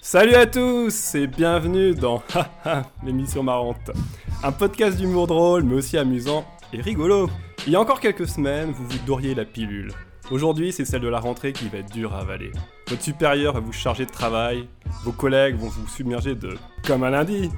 Salut à tous et bienvenue dans l'émission marrante. Un podcast d'humour drôle mais aussi amusant et rigolo. Il y a encore quelques semaines, vous vous doriez la pilule. Aujourd'hui, c'est celle de la rentrée qui va être dure à avaler. Votre supérieur va vous charger de travail, vos collègues vont vous submerger de comme un lundi.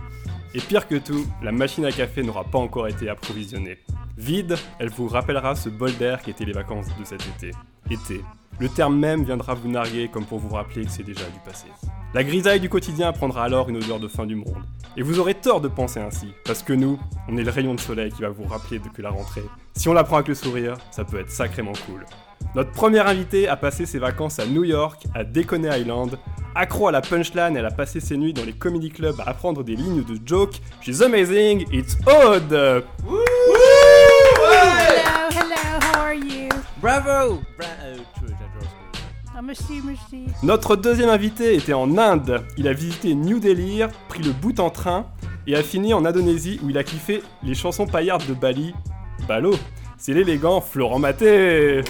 Et pire que tout, la machine à café n'aura pas encore été approvisionnée. Vide, elle vous rappellera ce bol d'air qui était les vacances de cet été. Été. Le terme même viendra vous narguer comme pour vous rappeler que c'est déjà du passé. La grisaille du quotidien prendra alors une odeur de fin du monde. Et vous aurez tort de penser ainsi, parce que nous, on est le rayon de soleil qui va vous rappeler de que la rentrée, si on la prend avec le sourire, ça peut être sacrément cool. Notre première invitée a passé ses vacances à New York, à Deconey Island. Accro à la punchline, elle a passé ses nuits dans les comedy clubs à apprendre des lignes de joke. She's amazing, it's odd! Bravo Ah, merci, merci. Notre deuxième invité était en Inde. Il a visité New Delhi, pris le bout en train et a fini en Indonésie où il a kiffé les chansons paillardes de Bali. Balo, c'est l'élégant Florent Maté.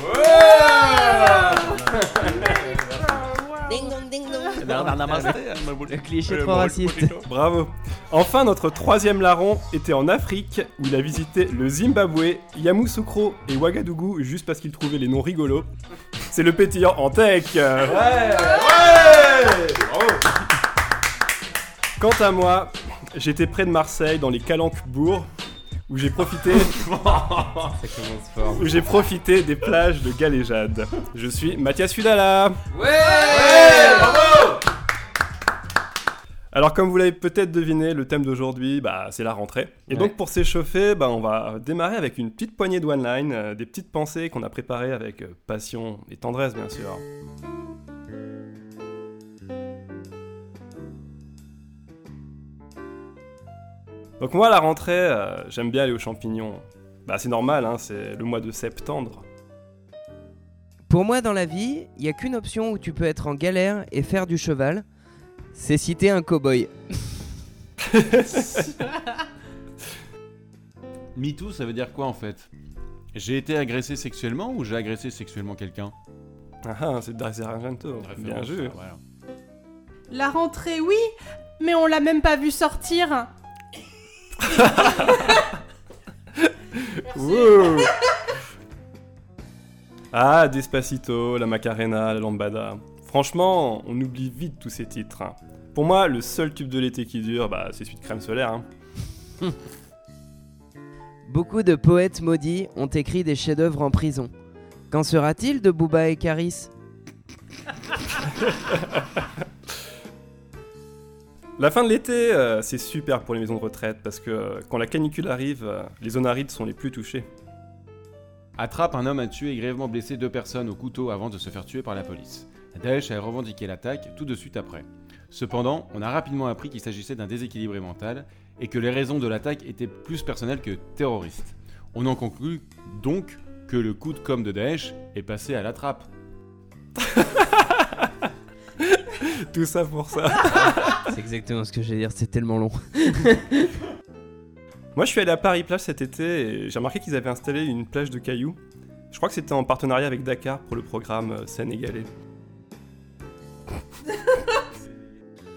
Le cliché trop raciste. Bravo. Enfin, notre troisième larron était en Afrique où il a visité le Zimbabwe, Yamoussoukro et Ouagadougou juste parce qu'il trouvait les noms rigolos. C'est le pétillant en tech. Quant à moi, j'étais près de Marseille dans les Calanques-Bourg où j'ai profité où j'ai profité des plages de Galéjade. Je suis Mathias Fudala. Alors comme vous l'avez peut-être deviné, le thème d'aujourd'hui, bah, c'est la rentrée. Et Ouais. donc pour s'échauffer, bah, on va démarrer avec une petite poignée de one-line, euh, des petites pensées qu'on a préparées avec euh, passion et tendresse bien sûr. Donc moi, la rentrée, euh, j'aime bien aller aux champignons. Bah c'est normal, hein, c'est le mois de septembre. Pour moi, dans la vie, il y a qu'une option où tu peux être en galère et faire du cheval. C'est citer un cow-boy. MeToo, ça veut dire quoi en fait? J'ai été agressé sexuellement ou j'ai agressé sexuellement quelqu'un? Ah ah, c'est Dario Argento. Bien joué. voilà. La rentrée, oui, mais on l'a même pas vu sortir. Ah, Despacito, la Macarena, la Lambada. Franchement, on oublie vite tous ces titres. hein. Pour moi, le seul tube de l'été qui dure, bah, c'est celui de Crème Solaire. hein. Beaucoup de poètes maudits ont écrit des chefs-d'œuvre en prison. Qu'en sera-t-il de Booba et Caris? La fin de l'été, euh, c'est super pour les maisons de retraite parce que euh, quand la canicule arrive, euh, les zones arides sont les plus touchées. Attrape un homme a tué et grièvement blessé deux personnes au couteau avant de se faire tuer par la police. Daesh a revendiqué l'attaque tout de suite après. Cependant, on a rapidement appris qu'il s'agissait d'un déséquilibré mental et que les raisons de l'attaque étaient plus personnelles que terroristes. On en conclut donc que le coup de com' de Daesh est passé à la trappe. Tout ça pour ça. C'est exactement ce que j'allais dire, c'est tellement long. Moi, je suis allé à Paris-Plage cet été et j'ai remarqué qu'ils avaient installé une plage de cailloux. Je crois que c'était en partenariat avec Dakar pour le programme euh, sénégalais.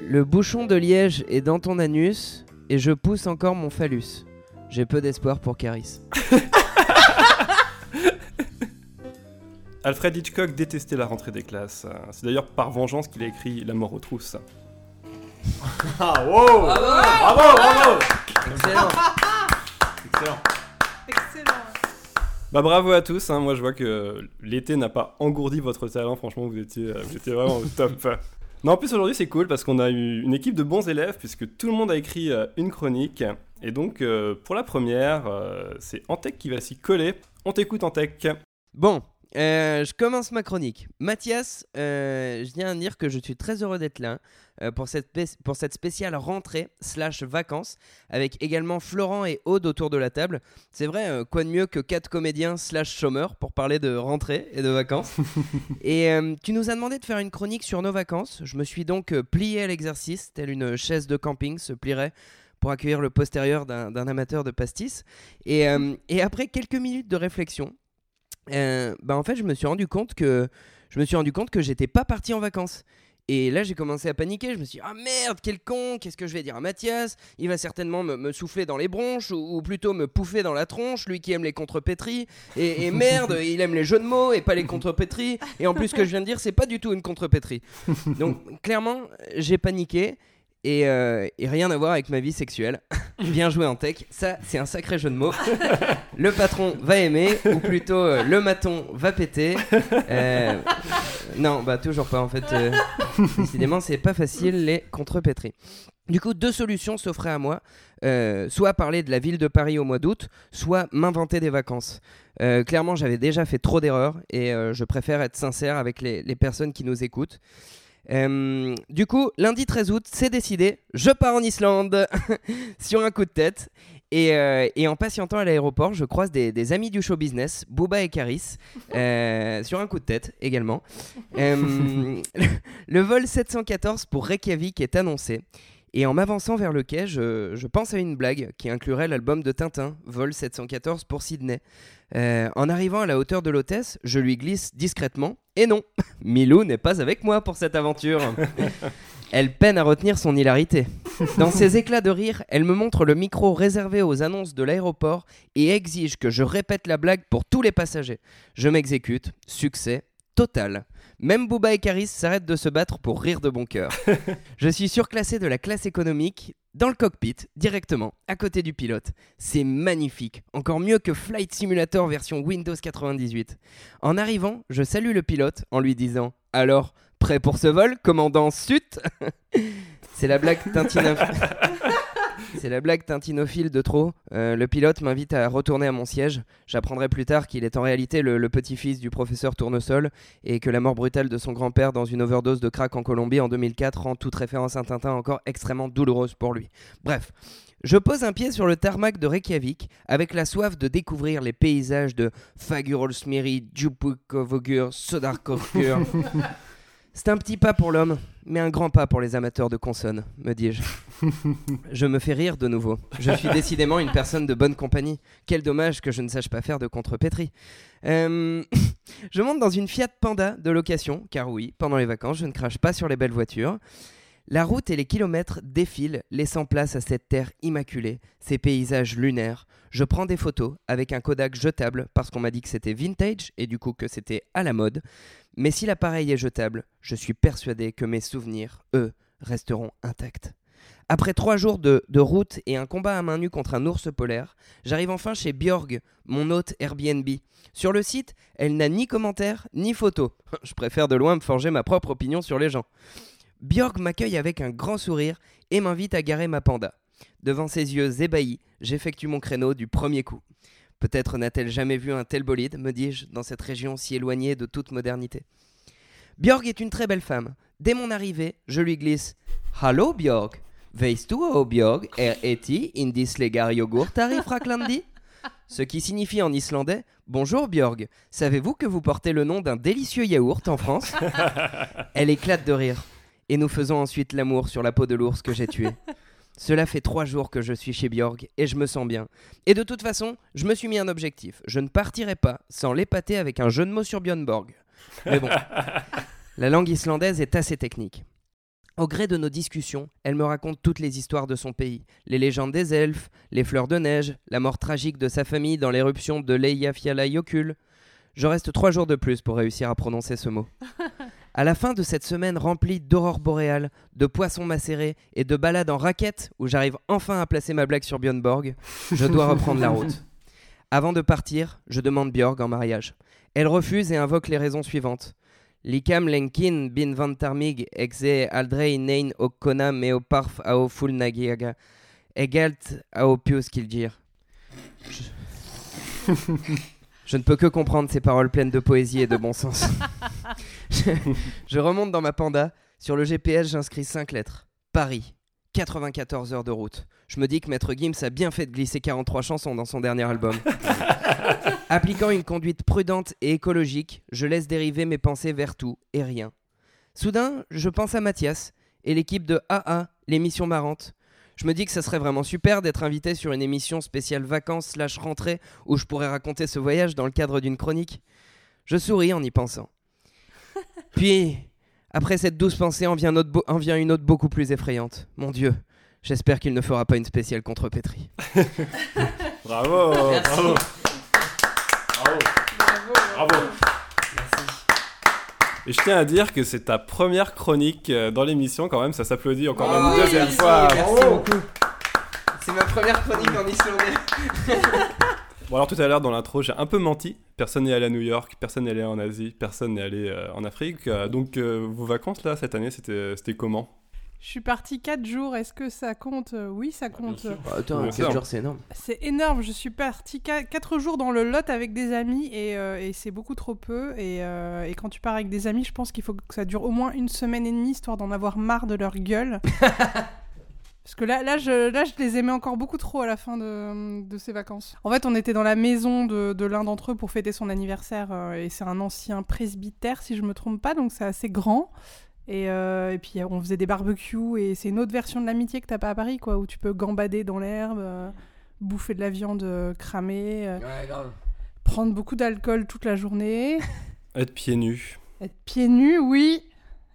Le bouchon de liège est dans ton anus et je pousse encore mon phallus. J'ai peu d'espoir pour Caris. Alfred Hitchcock détestait la rentrée des classes. C'est d'ailleurs par vengeance qu'il a écrit La mort aux trousses. Excellent. Excellent. Excellent. Bah bravo à tous, hein. moi je vois que l'été n'a pas engourdi votre talent, franchement vous étiez, euh, vous étiez vraiment au top. Non, en plus aujourd'hui c'est cool parce qu'on a eu une équipe de bons élèves puisque tout le monde a écrit euh, une chronique. Et donc euh, pour la première, c'est Antec qui va s'y coller. On t'écoute Antec. Bon, euh, je commence ma chronique. Mathias, euh, je viens à dire que je suis très heureux d'être là euh, pour, cette pour cette spéciale rentrée slash vacances avec également Florent et Aude autour de la table. C'est vrai, quoi de mieux que quatre comédiens slash chômeurs pour parler de rentrée et de vacances. et tu nous as demandé de faire une chronique sur nos vacances. Je me suis donc plié à l'exercice, telle une chaise de camping se plierait pour accueillir le postérieur d'un d'un amateur de pastis. Et, euh, et après quelques minutes de réflexion, euh, bah en fait, je me suis rendu compte que je me suis rendu compte que j'étais pas parti en vacances. Et là, j'ai commencé à paniquer. Je me suis dit, ah merde, quel con, qu'est-ce que je vais dire à Mathias? Il va certainement me, me souffler dans les bronches, ou, ou plutôt me pouffer dans la tronche, lui qui aime les contrepétries. Et, et merde, il aime les jeux de mots et pas les contrepétries. Et en plus, ce que je viens de dire, c'est pas du tout une contrepétrie. Donc, clairement, j'ai paniqué. Et, euh, et rien à voir avec ma vie sexuelle. Bien joué en tech, ça c'est un sacré jeu de mots. le patron va aimer, ou plutôt euh, le maton va péter. Euh, non, bah toujours pas en fait. décidément, c'est pas facile les contrepétries. Du coup, deux solutions s'offraient à moi. Soit parler de la ville de Paris au mois d'août, soit m'inventer des vacances. Clairement, j'avais déjà fait trop d'erreurs et je préfère être sincère avec les personnes qui nous écoutent. Euh, du coup, lundi 13 août, c'est décidé, je pars en Islande sur un coup de tête. Et, euh, et en patientant à l'aéroport, je croise des, des amis du show business, Booba et Caris, euh, sur un coup de tête également. Le vol 714 pour Reykjavik est annoncé. Et en m'avançant vers le quai, je, je pense à une blague qui inclurait l'album de Tintin, Vol 714 pour Sydney. Euh, en arrivant à la hauteur de l'hôtesse, je lui glisse discrètement Et non, Milou n'est pas avec moi pour cette aventure. Elle peine à retenir son hilarité. Dans ses éclats de rire, elle me montre le micro réservé aux annonces de l'aéroport et exige que je répète la blague pour tous les passagers. Je m'exécute, succès total. Même Booba et Caris s'arrêtent de se battre pour rire de bon cœur. Je suis surclassé de la classe économique dans le cockpit, directement, à côté du pilote. C'est magnifique, encore mieux que Flight Simulator version Windows 98. En arrivant, je salue le pilote en lui disant Alors, prêt pour ce vol, commandant Sut? C'est la blague tintinophile. C'est la blague tintinophile de trop. Euh, le pilote m'invite à retourner à mon siège. J'apprendrai plus tard qu'il est en réalité le, petit-fils du professeur Tournesol et que la mort brutale de son grand-père dans une overdose de crack en Colombie en 2004 rend toute référence à Tintin encore extrêmement douloureuse pour lui. Bref, je pose un pied sur le tarmac de Reykjavik avec la soif de découvrir les paysages de Fagurolsmiri, Djúpikovögur, Sodarkokur. C'est un petit pas pour l'homme, mais un grand pas pour les amateurs de consonnes, me dis-je. Je me fais rire de nouveau. Je suis décidément une personne de bonne compagnie. Quel dommage que je ne sache pas faire de contrepétrie. Euh, je monte dans une Fiat Panda de location, car oui, pendant les vacances, je ne crache pas sur les belles voitures. La route et les kilomètres défilent, laissant place à cette terre immaculée, ces paysages lunaires. Je prends des photos avec un Kodak jetable parce qu'on m'a dit que c'était vintage et du coup que c'était à la mode. Mais si l'appareil est jetable, je suis persuadé que mes souvenirs, eux, resteront intacts. Après trois jours de, route et un combat à main nue contre un ours polaire, j'arrive enfin chez Bjorg, mon hôte Airbnb. Sur le site, elle n'a ni commentaire ni photo. Je préfère de loin me forger ma propre opinion sur les gens. Bjorg m'accueille avec un grand sourire et m'invite à garer ma panda. Devant ses yeux ébahis, j'effectue mon créneau du premier coup. Peut-être n'a-t-elle jamais vu un tel bolide, me dis-je, dans cette région si éloignée de toute modernité. Björg est une très belle femme. Dès mon arrivée, je lui glisse Hallo Björg, weißt du, oh Björg, er eti in Ce qui signifie en islandais Bonjour Björg, savez-vous que vous portez le nom d'un délicieux yaourt en France? Elle éclate de rire. Et nous faisons ensuite l'amour sur la peau de l'ours que j'ai tué. Cela fait trois jours que je suis chez Björg et je me sens bien. Et de toute façon, je me suis mis un objectif. Je ne partirai pas sans l'épater avec un jeu de mots sur Björn Borg. Mais bon, la langue islandaise est assez technique. Au gré de nos discussions, elle me raconte toutes les histoires de son pays, les légendes des elfes, les fleurs de neige, la mort tragique de sa famille dans l'éruption de l'Eyjafjallajökull. Je reste trois jours de plus pour réussir à prononcer ce mot. À la fin de cette semaine remplie d'aurores boréales, de poissons macérés et de balades en raquette, où j'arrive enfin à placer ma blague sur Björn Borg, je dois reprendre la route. Avant de partir, je demande Björg en mariage. Elle refuse et invoque les raisons suivantes. Likam lenkin bin vantarmig exe aldrei nein okona meo parf ao fulnagiaga. Egalt ao pius kildir. Je ne peux que comprendre ces paroles pleines de poésie et de bon sens. je, remonte dans ma panda. Sur le GPS, j'inscris 5 lettres. Paris. 94 heures de route. Je me dis que Maître Gims a bien fait de glisser 43 chansons dans son dernier album. Appliquant une conduite prudente et écologique, je laisse dériver mes pensées vers tout et rien. Soudain, je pense à Mathias et l'équipe de AA, l'émission marrante. Je me dis que ça serait vraiment super d'être invité sur une émission spéciale vacances slash rentrée où je pourrais raconter ce voyage dans le cadre d'une chronique. Je souris en y pensant. Puis, après cette douce pensée, en vient, autre beau- en vient une autre beaucoup plus effrayante. Mon Dieu, j'espère qu'il ne fera pas une spéciale contre Petri. Bravo Bravo Bravo Et je tiens à dire que c'est ta première chronique euh, dans l'émission quand même, ça s'applaudit encore Oh, même une deuxième merci, fois. merci Bravo. beaucoup. C'est ma première chronique en islandais. Bon alors tout à l'heure dans l'intro j'ai un peu menti, personne n'est allé à New York, personne n'est allé en Asie, personne n'est allé euh, en Afrique, Euh, donc euh, vos vacances là cette année c'était c'était comment? Je suis partie 4 jours, est-ce que ça compte? Oui, ça compte. sûr. attends, Bien sûr. 4 jours, c'est énorme. C'est énorme, je suis partie 4 jours dans le Lot avec des amis et, euh, et c'est beaucoup trop peu. Et, euh, et quand tu pars avec des amis, je pense qu'il faut que ça dure au moins une semaine et demie histoire d'en avoir marre de leur gueule. Parce que là, là, je, là, je les aimais encore beaucoup trop à la fin de, de ces vacances. En fait, on était dans la maison de, de l'un d'entre eux pour fêter son anniversaire euh, et c'est un ancien presbytère, si je me trompe pas, donc c'est assez grand. Et, euh, et puis on faisait des barbecues et c'est une autre version de l'amitié que t'as pas à Paris, quoi, où tu peux gambader dans l'herbe, euh, bouffer de la viande cramée, euh, Ouais, grave. prendre beaucoup d'alcool toute la journée, Être pieds nus. être pieds nus, oui,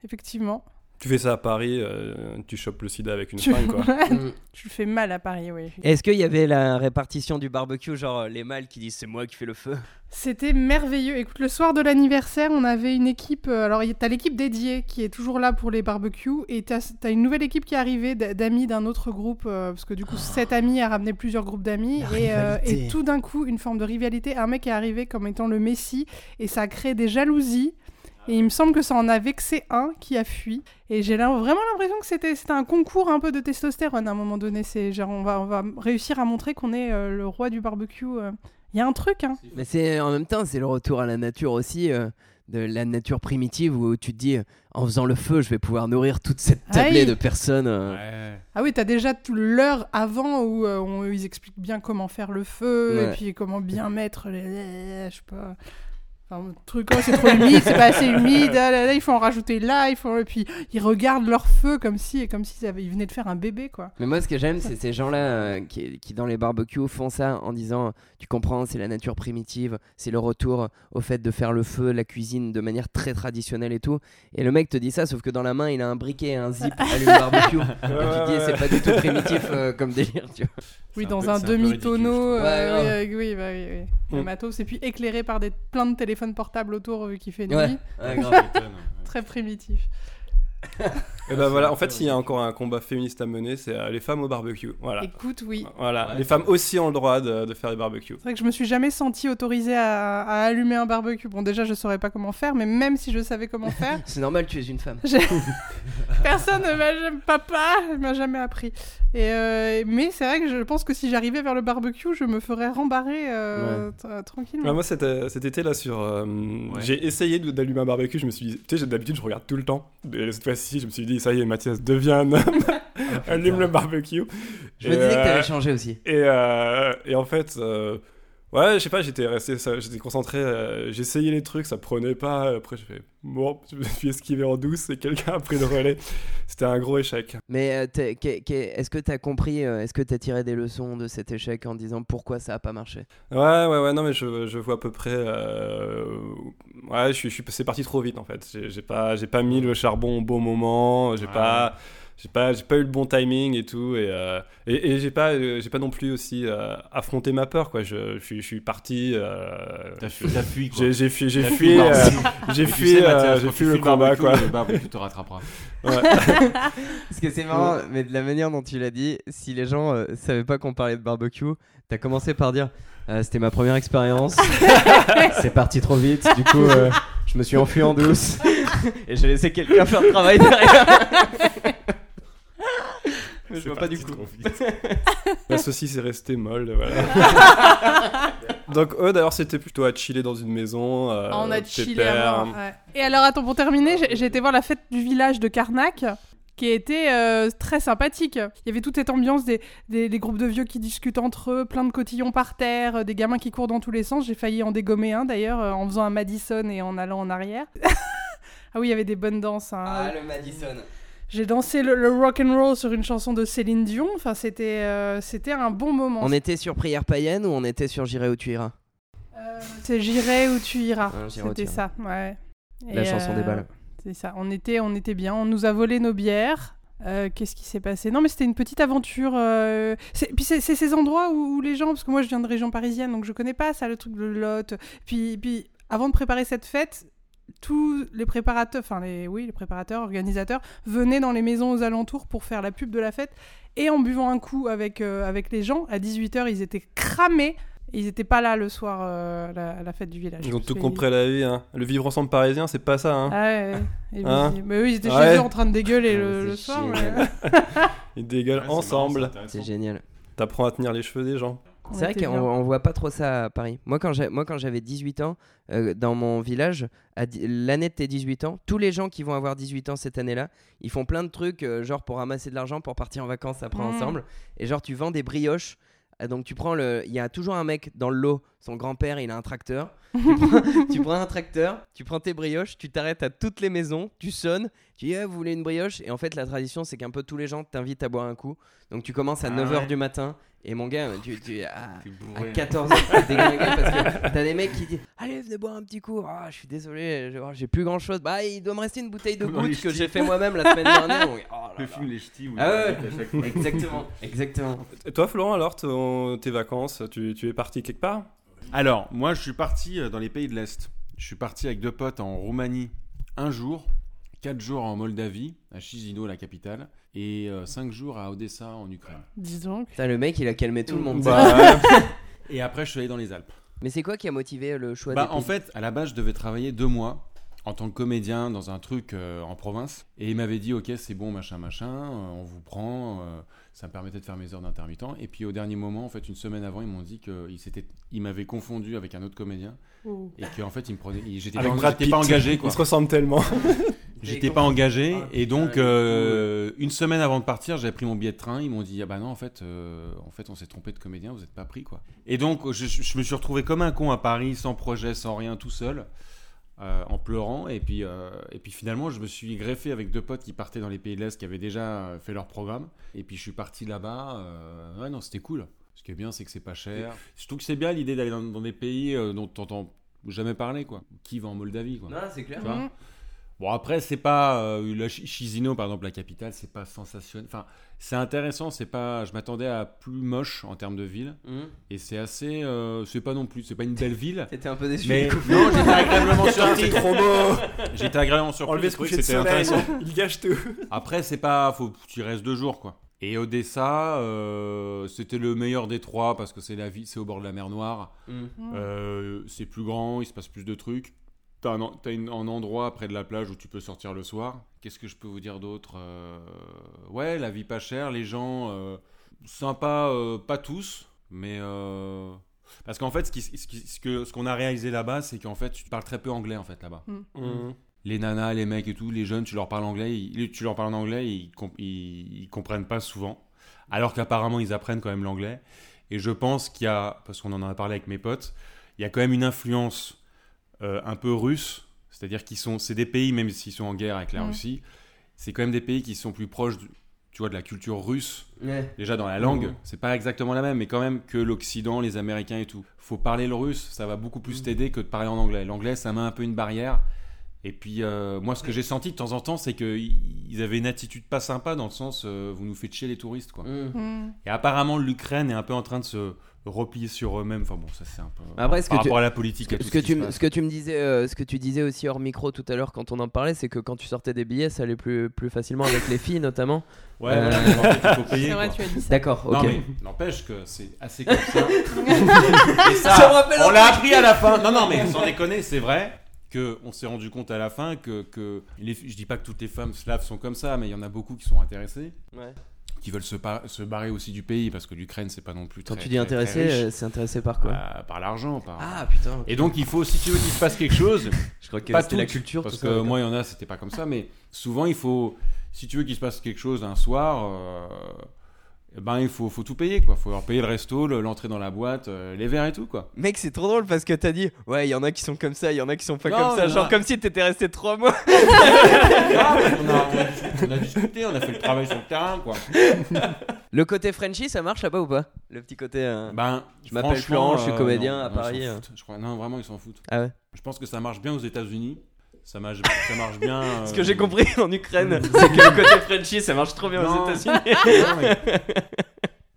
effectivement. Tu fais ça à Paris, euh, tu chopes le sida avec une Tu, fringue quoi. Mm. tu le fais mal à Paris, oui. Est-ce qu'il y avait la répartition du barbecue, genre euh, les mâles qui disent c'est moi qui fais le feu? C'était merveilleux. Écoute, le soir de l'anniversaire, on avait une équipe. euh, alors, y- t'as l'équipe dédiée qui est toujours là pour les barbecues. Et t'as as une nouvelle équipe qui est arrivée d- d'amis d'un autre groupe. euh, parce que du coup, cet ami a ramené plusieurs groupes d'amis. La Et, euh, rivalité. et tout d'un coup, une forme de rivalité. Un mec est arrivé comme étant le Messi. Et ça a créé des jalousies. Et il me semble que ça en a vexé un qui a fui. Et j'ai vraiment l'impression que c'était un concours un peu de testostérone à un moment donné. C'est genre, on va, on va réussir à montrer qu'on est euh, le roi du barbecue. euh. Il y a un truc, hein. Mais c'est en même temps, c'est le retour à la nature aussi, euh, de la nature primitive où tu te dis, en faisant le feu, je vais pouvoir nourrir toute cette Ah tablée de personnes. Ouais. Ah oui, t'as déjà l'heure avant où euh, on- ils expliquent bien comment faire le feu Ouais. et puis comment bien mettre les. Je sais pas. Enfin, le truc, oh, c'est trop humide, c'est pas assez humide, ah là là, il faut en rajouter là, il faut. Et puis ils regardent leur feu comme si, comme s'ils avaient- ils venaient de faire un bébé, quoi. Mais moi, ce que j'aime, c'est ces gens-là euh, qui, qui, dans les barbecues, font ça en disant Tu comprends, c'est la nature primitive, c'est le retour au fait de faire le feu, la cuisine de manière très traditionnelle et tout. Et le mec te dit ça, sauf que dans la main, il a un briquet, un zip, allume barbecue. et tu dis C'est pas du tout primitif euh, comme délire, tu vois. Oui, dans peu- un, demi-tonneau, euh, oui, Ouais, euh, oui, bah oui, oui. Le Mm. matos, et puis éclairé par des, plein de téléphones portables autour vu qu'il fait nuit. Ouais, ouais, grave. Très primitif. Et ben voilà, en fait s'il y a encore un combat féministe à mener, c'est euh, les femmes au barbecue. Voilà. Écoute, oui. Voilà, Ouais. les femmes aussi ont le droit de, de faire des barbecues. C'est vrai que je me suis jamais sentie autorisée à, à allumer un barbecue. Bon, déjà, je saurais pas comment faire, mais même si je savais comment faire, C'est normal, tu es une femme. personne ne m'a jamais, papa ne m'a jamais appris. Et euh, mais c'est vrai que je pense que si j'arrivais vers le barbecue, je me ferais rembarrer euh, tra- tranquillement. Ouais, moi cet, euh, cet été là sur, euh, j'ai essayé d'allumer un barbecue, je me suis dit, tu sais d'habitude je regarde tout le temps, et cette fois-ci je me suis dit ça y est Mathias devient un homme, allume le barbecue. Je me Et, disais que euh, t'avais changé aussi. Et, euh, et en fait, euh, ouais, je sais pas, j'étais resté, ça- j'étais concentré, euh, j'essayais les trucs, ça prenait pas. Après, je fais, bon, je me suis esquivé en douce et quelqu'un a pris le relais. C'était un gros échec. Mais euh, est-ce que t'as compris, euh, est-ce que t'as tiré des leçons de cet échec en disant pourquoi ça a pas marché? Ouais, ouais, ouais, non, mais je, je vois à peu près. euh, ouais, je suis, je suis, c'est parti trop vite en fait. J'ai pas, j'ai pas mis le charbon au bon moment, j'ai pas. J'ai pas, j'ai pas eu le bon timing et tout, et, euh, et, et j'ai pas, euh, j'ai pas non plus aussi euh, affronté ma peur, quoi. Je, je suis, je suis parti. euh, T'as fui. J'ai j'ai fui, j'ai fui, le euh, barbecue. j'ai Tu fui, j'ai fui tu le combat, quoi. Le barbecue te rattrapera. Ouais. Parce que c'est marrant, mais de la manière dont tu l'as dit, si les gens euh, savaient pas qu'on parlait de barbecue, t'as commencé par dire Euh, c'était ma première expérience, c'est parti trop vite, du coup euh, je me suis enfui en douce et j'ai laissé quelqu'un faire le travail derrière. Mais je vois pas du coup. La saucisse est restée molle, voilà. Donc eux d'ailleurs c'était plutôt à chiller dans une maison. euh, Ah, on a chillé ouais. Et alors, attends, pour terminer, j'ai- été voir la fête du village de Karnak qui était euh, très sympathique. Il y avait toute cette ambiance des, des, des groupes de vieux qui discutent entre eux, plein de cotillons par terre, euh, des gamins qui courent dans tous les sens. J'ai failli en dégommer un d'ailleurs euh, en faisant un Madison et en allant en arrière. ah oui, il y avait des bonnes danses. hein. le Madison. J'ai dansé le, le rock and roll sur une chanson de Céline Dion. Enfin, c'était euh, c'était un bon moment. On était sur prière païenne ou on était sur J'irai où tu iras? Euh, c'est J'irai où tu iras. Ah, C'était ça, ouais. La Et, chanson des euh, balles. C'est ça. On était, on était bien. On nous a volé nos bières. Euh, Qu'est-ce qui s'est passé? Non, mais c'était une petite aventure. euh, c'est- Puis c'est c'est ces endroits où, où les gens, parce que moi je viens de région parisienne, donc je connais pas ça, le truc de Lot. Puis, puis avant de préparer cette fête, tous les préparateurs, enfin les, oui, les préparateurs, organisateurs, venaient dans les maisons aux alentours pour faire la pub de la fête. Et en buvant un coup avec, euh, avec les gens, à 18h, ils étaient cramés. Ils étaient pas là le soir euh, à la, à la fête du village. Ils ont tout compris à la vie. Hein. Le vivre ensemble parisien, c'est pas ça. Hein. ah ouais, Hein mais eux, ils étaient Ouais. chez eux en train de dégueuler Ah, le, le soir. Ils dégueulent ensemble. C'est génial. T'apprends à tenir les cheveux des gens. C'est vrai qu'on on voit pas trop ça à Paris. Moi, quand j'avais 18 ans, euh, dans mon village, l'année de tes 18 ans, tous les gens qui vont avoir 18 ans cette année-là, ils font plein de trucs, euh, genre pour ramasser de l'argent pour partir en vacances après ensemble. Et genre, tu vends des brioches. Ah, Donc tu prends le, il y a toujours un mec dans le lot. Son grand-père, il a un tracteur. Tu prends, tu prends un tracteur, tu prends tes brioches, tu t'arrêtes à toutes les maisons, tu sonnes, tu dis Eh, vous voulez une brioche? Et en fait, la tradition, c'est qu'un peu tous les gens t'invitent à boire un coup. Donc tu commences à Ah 9h ouais. du matin. Et mon gars, tu, tu, à bourré. 14 ans, t'es déglingué parce que t'as des mecs qui disent Allez, venez boire un petit coup. Ah, je suis désolé, je- j'ai plus grand chose. Bah, il doit me rester une bouteille de gouttes que j'ai fait moi-même la semaine dernière. Donc, oh là Le là. film Les Ch'tis. Ah ouais, invite à chaque fois. Exactement, exactement. Et toi, Florent, alors, ton- tes vacances, tu, tu es parti quelque part? Alors, moi, je suis parti euh, dans les pays de l'Est. Je suis parti avec deux potes en Roumanie un jour, quatre jours en Moldavie, à Chisinau, la capitale, et euh, cinq jours à Odessa, en Ukraine. Dis donc. Putain, le mec, il a calmé tout le monde. Bah, Et après, je suis allé dans les Alpes. Mais c'est quoi qui a motivé le choix Bah, des en pays fait, à la base, je devais travailler deux mois en tant que comédien dans un truc euh, en province. Et il m'avait dit, ok, c'est bon, machin, machin, euh, on vous prend. euh, ça me permettait de faire mes heures d'intermittent. Et puis au dernier moment, en fait, une semaine avant, ils m'ont dit qu'ils s'étaient- ils m'avaient confondu avec un autre comédien. Oh. Et qu'en fait, ils me prenaient. ils- J'étais pas, pas engagé, quoi. Ils se ressemblent tellement. J'étais pas engagé. Ah, et donc, putain, euh, une semaine avant de partir, j'avais pris mon billet de train. Ils m'ont dit, ah bah non, en fait, euh, en fait on s'est trompé de comédien, vous n'êtes pas pris, quoi. Et donc, je, je me suis retrouvé comme un con à Paris, sans projet, sans rien, tout seul. euh, en pleurant et puis euh, et puis finalement je me suis greffé avec deux potes qui partaient dans les pays de l'Est qui avaient déjà euh, fait leur programme et puis je suis parti là-bas euh, ouais non c'était cool ce qui est bien c'est que c'est pas cher je trouve que c'est bien l'idée d'aller dans, dans des pays euh, dont t'entends jamais parler quoi qui va en Moldavie quoi Non, c'est clair. tu vois Mhm. Bon après c'est pas euh, la Chi- Chisinau par exemple la capitale c'est pas sensationnel enfin c'est intéressant c'est pas je m'attendais à plus moche en termes de ville Mhm. et c'est assez euh, c'est pas non plus c'est pas une belle ville T'étais un peu déçu. mais non j'étais agréablement surpris c'est trop beau j'étais agréablement surpris Enlever ce coucher de soleil, intéressant il gâche tout. après c'est pas faut tu y restes deux jours quoi et Odessa euh, c'était le meilleur des trois parce que c'est la ville c'est au bord de la mer Noire Mhm. euh, c'est plus grand, il se passe plus de trucs. T'as un, une- un endroit près de la plage où tu peux sortir le soir. Qu'est-ce que je peux vous dire d'autre Euh, Ouais, la vie pas chère, les gens euh, sympas, euh, pas tous, mais euh, parce qu'en fait, ce qui- ce qui- ce que- ce qu'on a réalisé là-bas, c'est qu'en fait, tu parles très peu anglais en fait là-bas. Mhm. Les nanas, les mecs et tout, les jeunes, tu leur parles anglais, ils- tu leur parles en anglais, ils, com- ils, ils comprennent pas souvent. Alors qu'apparemment, ils apprennent quand même l'anglais. Et je pense qu'il y a, parce qu'on en a parlé avec mes potes, il y a quand même une influence euh, un peu russe. C'est-à-dire qu'ils sont, c'est des pays, même s'ils sont en guerre avec la Mm. Russie, c'est quand même des pays qui sont plus proches, du- tu vois, de la culture russe. Ouais. Déjà dans la langue, c'est pas exactement la même, mais quand même que l'Occident, les Américains et tout. Faut parler le russe, ça va beaucoup plus Mhm. t'aider que de parler en anglais. L'anglais, ça met un peu une barrière. Et puis, euh, moi, ce que j'ai senti de temps en temps, c'est qu'ils avaient une attitude pas sympa dans le sens, euh, vous nous faites chier les touristes, quoi. Mhm. Mhm. Et apparemment, l'Ukraine est un peu en train de se replier sur eux-mêmes. Enfin bon, ça c'est un peu. Après, ce par que tu- rapport à la politique, à tout Ce que, tu, se m- passe. ce que tu me disais, euh, ce que tu disais aussi hors micro tout à l'heure quand on en parlait, c'est que quand tu sortais des billets, ça allait plus, plus facilement avec les filles notamment. Ouais, Euh, voilà, mais en fait, il faut payer. C'est vrai, quoi. tu as dit ça. D'accord, ok. Non, mais n'empêche que c'est assez comme ça. Et on l'a appris à la fin. Non, non, mais sans déconner, c'est vrai que on s'est rendu compte à la fin que, que les, je dis pas que toutes les femmes slaves sont comme ça, mais il y en a beaucoup qui sont intéressées, Ouais. Qui veulent se, se barrer aussi du pays parce que l'Ukraine c'est pas non plus Quand tu dis intéressé, euh, c'est intéressé par quoi Bah, par l'argent, par. Ah putain. Et donc il faut, si tu veux qu'il se passe quelque chose, je crois que pas c'était la culture. Parce que moi, il y en a, c'était pas comme ça, mais souvent, il faut. Si tu veux qu'il se passe quelque chose un soir, euh, ben il faut, faut tout payer quoi. Faut leur payer le resto, le- l'entrée dans la boîte, euh, les verres et tout quoi. Mec, c'est trop drôle parce que t'as dit, ouais, il y en a qui sont comme ça, il y en a qui sont pas Non, comme ça. Genre a- comme si t'étais resté trois mois. Ah, on, a, on a discuté, on a fait le travail sur le terrain quoi. Le côté Frenchy, ça marche là-bas ou pas? Le petit côté. euh, Ben, Je m'appelle Florent, je suis euh, comédien non, à non, ils Paris, s'en foutent. Je crois, non, vraiment, ils s'en foutent. Ah ouais? Je pense que ça marche bien aux États-Unis. Ça marche, ça marche bien. Ce euh, que j'ai compris en Ukraine, c'est que le côté Frenchy, ça marche trop bien aux. États-Unis. non, mais...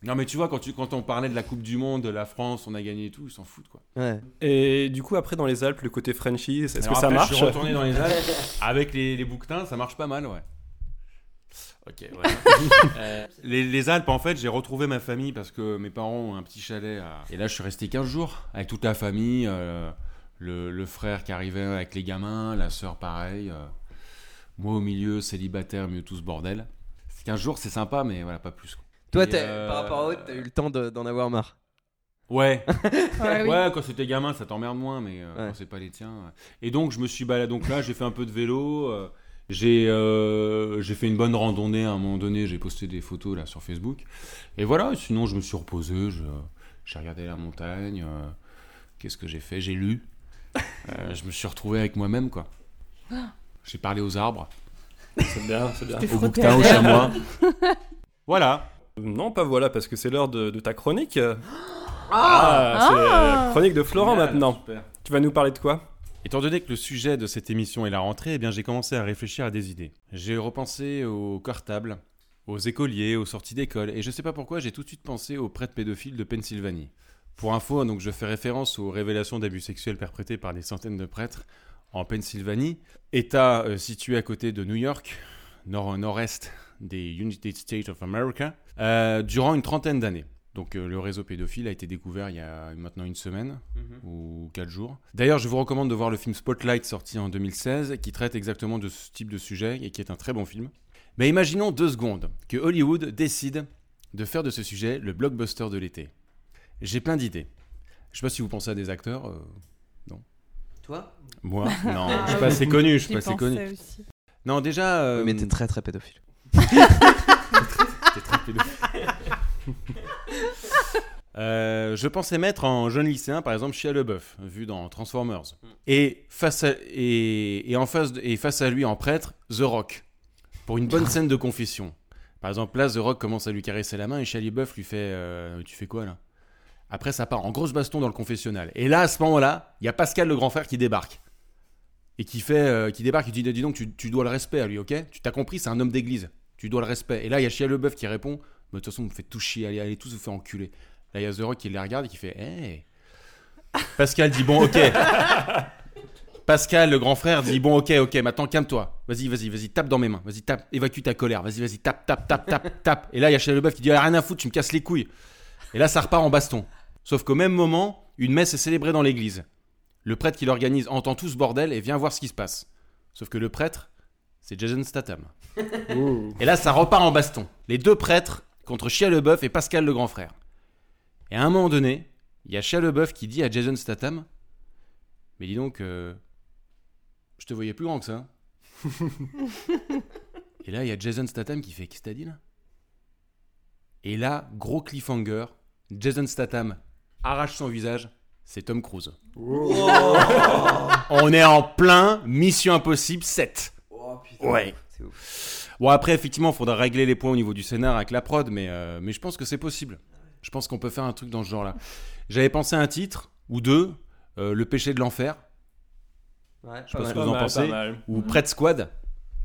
non, mais tu vois, quand, tu, quand on parlait de la Coupe du Monde, de la France, on a gagné et tout, ils s'en foutent quoi. Ouais. Et du coup, après, dans les Alpes, le côté Frenchy, est-ce que ça après, marche Je suis retourné dans les Alpes avec les, les bouquetins, ça marche pas mal, ouais. Ok, ouais. Euh, les, les Alpes, en fait, j'ai retrouvé ma famille parce que mes parents ont un petit chalet. à- Et là, je suis resté 15 jours avec toute la famille. euh, le, le frère qui arrivait avec les gamins, la sœur pareil. euh, moi au milieu, célibataire, mieux tout ce bordel. 15 jours, c'est sympa, mais voilà, pas plus. Toi, euh, par rapport à autre, t'as eu le temps de- d'en avoir marre. Ouais, Ouais, oui. Ouais, quand c'était gamin, ça t'emmerde moins, mais euh, Ouais. quand c'est pas les tiens. Et donc, je me suis baladé. Donc là, j'ai fait un peu de vélo. euh, j'ai euh, j'ai fait une bonne randonnée à un moment donné. J'ai posté des photos là sur Facebook. Et voilà. Sinon, je me suis reposé. J'ai regardé la montagne. euh, Qu'est-ce que j'ai fait? J'ai lu. Euh, je me suis retrouvé avec moi-même, quoi. J'ai parlé aux arbres, C'est bien, c'est bien. À aux terre. chamois. voilà. Non, pas voilà, parce que c'est l'heure de, de ta chronique. Ah Ah, c'est la chronique de Florent maintenant. super. Tu vas nous parler de quoi? Étant donné que le sujet de cette émission est la rentrée, eh bien j'ai commencé à réfléchir à des idées. J'ai repensé aux cartables, aux écoliers, aux sorties d'école, et je sais pas pourquoi j'ai tout de suite pensé aux prêtres pédophiles de Pennsylvanie. Pour info, donc je fais référence aux révélations d'abus sexuels perpétrés par des centaines de prêtres en Pennsylvanie, État euh, situé à côté de New York, nord- nord-est des United States of America, euh, durant une trentaine d'années. Donc euh, le réseau pédophile a été découvert il y a maintenant une semaine ou 4 jours. D'ailleurs, je vous recommande de voir le film Spotlight sorti en 2016 qui traite exactement de ce type de sujet et qui est un très bon film. Mais imaginons deux secondes que Hollywood décide de faire de ce sujet le blockbuster de l'été. J'ai plein d'idées. Je sais pas si vous pensez à des acteurs. euh, Toi? Moi? Non, Ah, je suis pas assez connu. Je suis J'y pas assez connu. aussi. Non, déjà. euh, Mais t'es très très pédophile. T'es très pédophile. Euh, je pensais mettre en jeune lycéen, par exemple, Shia LeBeouf, vu dans Transformers. Et face à, et, et en face de- et face à lui, en prêtre, The Rock. Pour une bonne scène de confession. Par exemple, là, The Rock commence à lui caresser la main et Shia LeBeouf lui fait euh, Tu fais quoi là? Après, ça part en grosse baston dans le confessionnal. Et là, à ce moment-là, il y a Pascal, le grand frère, qui débarque. Et qui, fait, euh, qui débarque et dit Dis donc, tu, tu dois le respect à lui, ok? Tu t'as compris, c'est un homme d'église. Tu dois le respect. Et là, il y a Shia LeBeouf qui répond Mais de toute façon, vous me faites tout chier, allez, allez tous vous faire enculer. Là, il y a The Rock qui les regarde et qui fait Hey Pascal dit Bon, ok. Pascal, le grand frère, dit Bon, ok, ok, maintenant calme-toi. Vas-y, vas-y, vas-y, tape dans mes mains. Vas-y, tape, évacue ta colère. Vas-y, vas-y, tape, tape, tape, tape, tape. Et là, il y a Shia LeBeouf qui dit Ah, Rien à foutre, tu me casses les couilles. Et là, ça repart en baston. Sauf qu'au même moment, une messe est célébrée dans l'église. Le prêtre qui l'organise entend tout ce bordel et vient voir ce qui se passe. Sauf que le prêtre, c'est Jason Statham. Et là, ça repart en baston. Les deux prêtres contre Shia LeBeouf et Pascal le grand frère. Et à un moment donné, il y a Shia LeBeouf qui dit à Jason Statham Mais dis donc, euh, je te voyais plus grand que ça. et là, il y a Jason Statham qui fait Qu'est-ce que t'as dit là? Et là, gros cliffhanger Jason Statham arrache son visage, c'est Tom Cruise. On est en plein Mission Impossible 7. Ouais. C'est ouf. Bon, après, effectivement, il faudra régler les points au niveau du scénar avec la prod, mais, euh, mais je pense que c'est possible. Je pense qu'on peut faire un truc dans ce genre-là. J'avais pensé à un titre, ou deux, euh, Le péché de l'enfer, Ouais, sais pas ce que vous en mal, pensez ou Prêt Squad.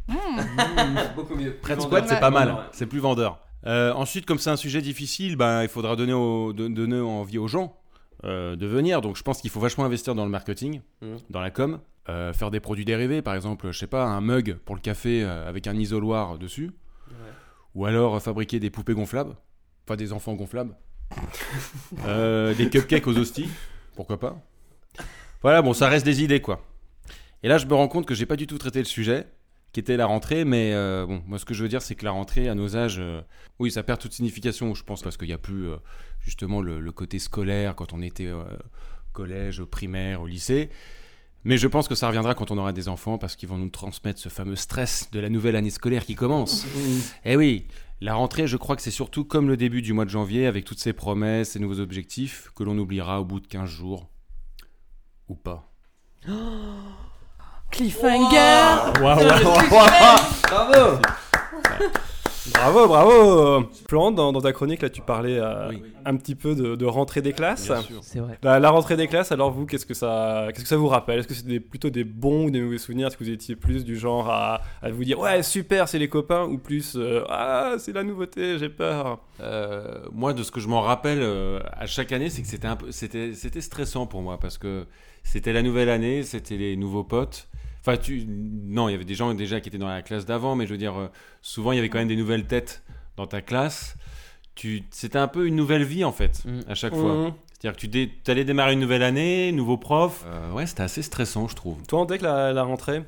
Beaucoup mieux. Squad, c'est pas mal, Ouais. c'est plus vendeur. Euh, ensuite, comme c'est un sujet difficile, ben, il faudra donner, au- don- donner envie aux gens euh, de venir. Donc je pense qu'il faut vachement investir dans le marketing, Mhm. dans la com. Euh, faire des produits dérivés, par exemple, je sais pas, un mug pour le café avec un isoloir dessus. Ou alors fabriquer des poupées gonflables. Enfin, des enfants gonflables. Des cupcakes aux hosties. Pourquoi pas Voilà, bon, ça reste des idées, quoi. Et là, je me rends compte que j'ai pas du tout traité le sujet, qui était la rentrée, mais euh, bon, moi, ce que je veux dire, c'est que la rentrée, à nos âges, euh, oui, ça perd toute signification, je pense, parce qu'il n'y a plus, euh, justement, le, le côté scolaire quand on était euh, collège, au primaire, au lycée. Mais je pense que ça reviendra quand on aura des enfants, parce qu'ils vont nous transmettre ce fameux stress de la nouvelle année scolaire qui commence. Eh oui, La rentrée, je crois que c'est surtout comme le début du mois de janvier, avec toutes ces promesses et nouveaux objectifs que l'on oubliera au bout de 15 jours. Ou pas. Cliffhanger Waouh, waouh, waouh. Bravo Bravo, bravo Florent, dans, dans ta chronique, là, tu parlais euh, Oui. un petit peu de, de rentrée des classes. Bien sûr. C'est vrai. La, la rentrée des classes, alors vous, qu'est-ce que ça, qu'est-ce que ça vous rappelle? Est-ce que c'est des- plutôt des bons ou des mauvais souvenirs? Est-ce que vous étiez plus du genre à, à vous dire ouais super, c'est les copains ou plus euh, ah c'est la nouveauté, j'ai peur? Euh, moi, de ce que je m'en rappelle euh, à chaque année, c'est que c'était un peu, c'était, c'était stressant pour moi parce que c'était la nouvelle année, c'était les nouveaux potes. Enfin, tu, non, il y avait des gens déjà qui étaient dans la classe d'avant, mais je veux dire, euh, souvent il y avait quand même des nouvelles têtes dans ta classe. Tu, c'était un peu une nouvelle vie en fait, Mm. à chaque fois. Mhm. C'est-à-dire que tu dé- allais démarrer une nouvelle année, nouveau prof. Euh, ouais, c'était assez stressant, je trouve. Toi, on que la, la rentrée?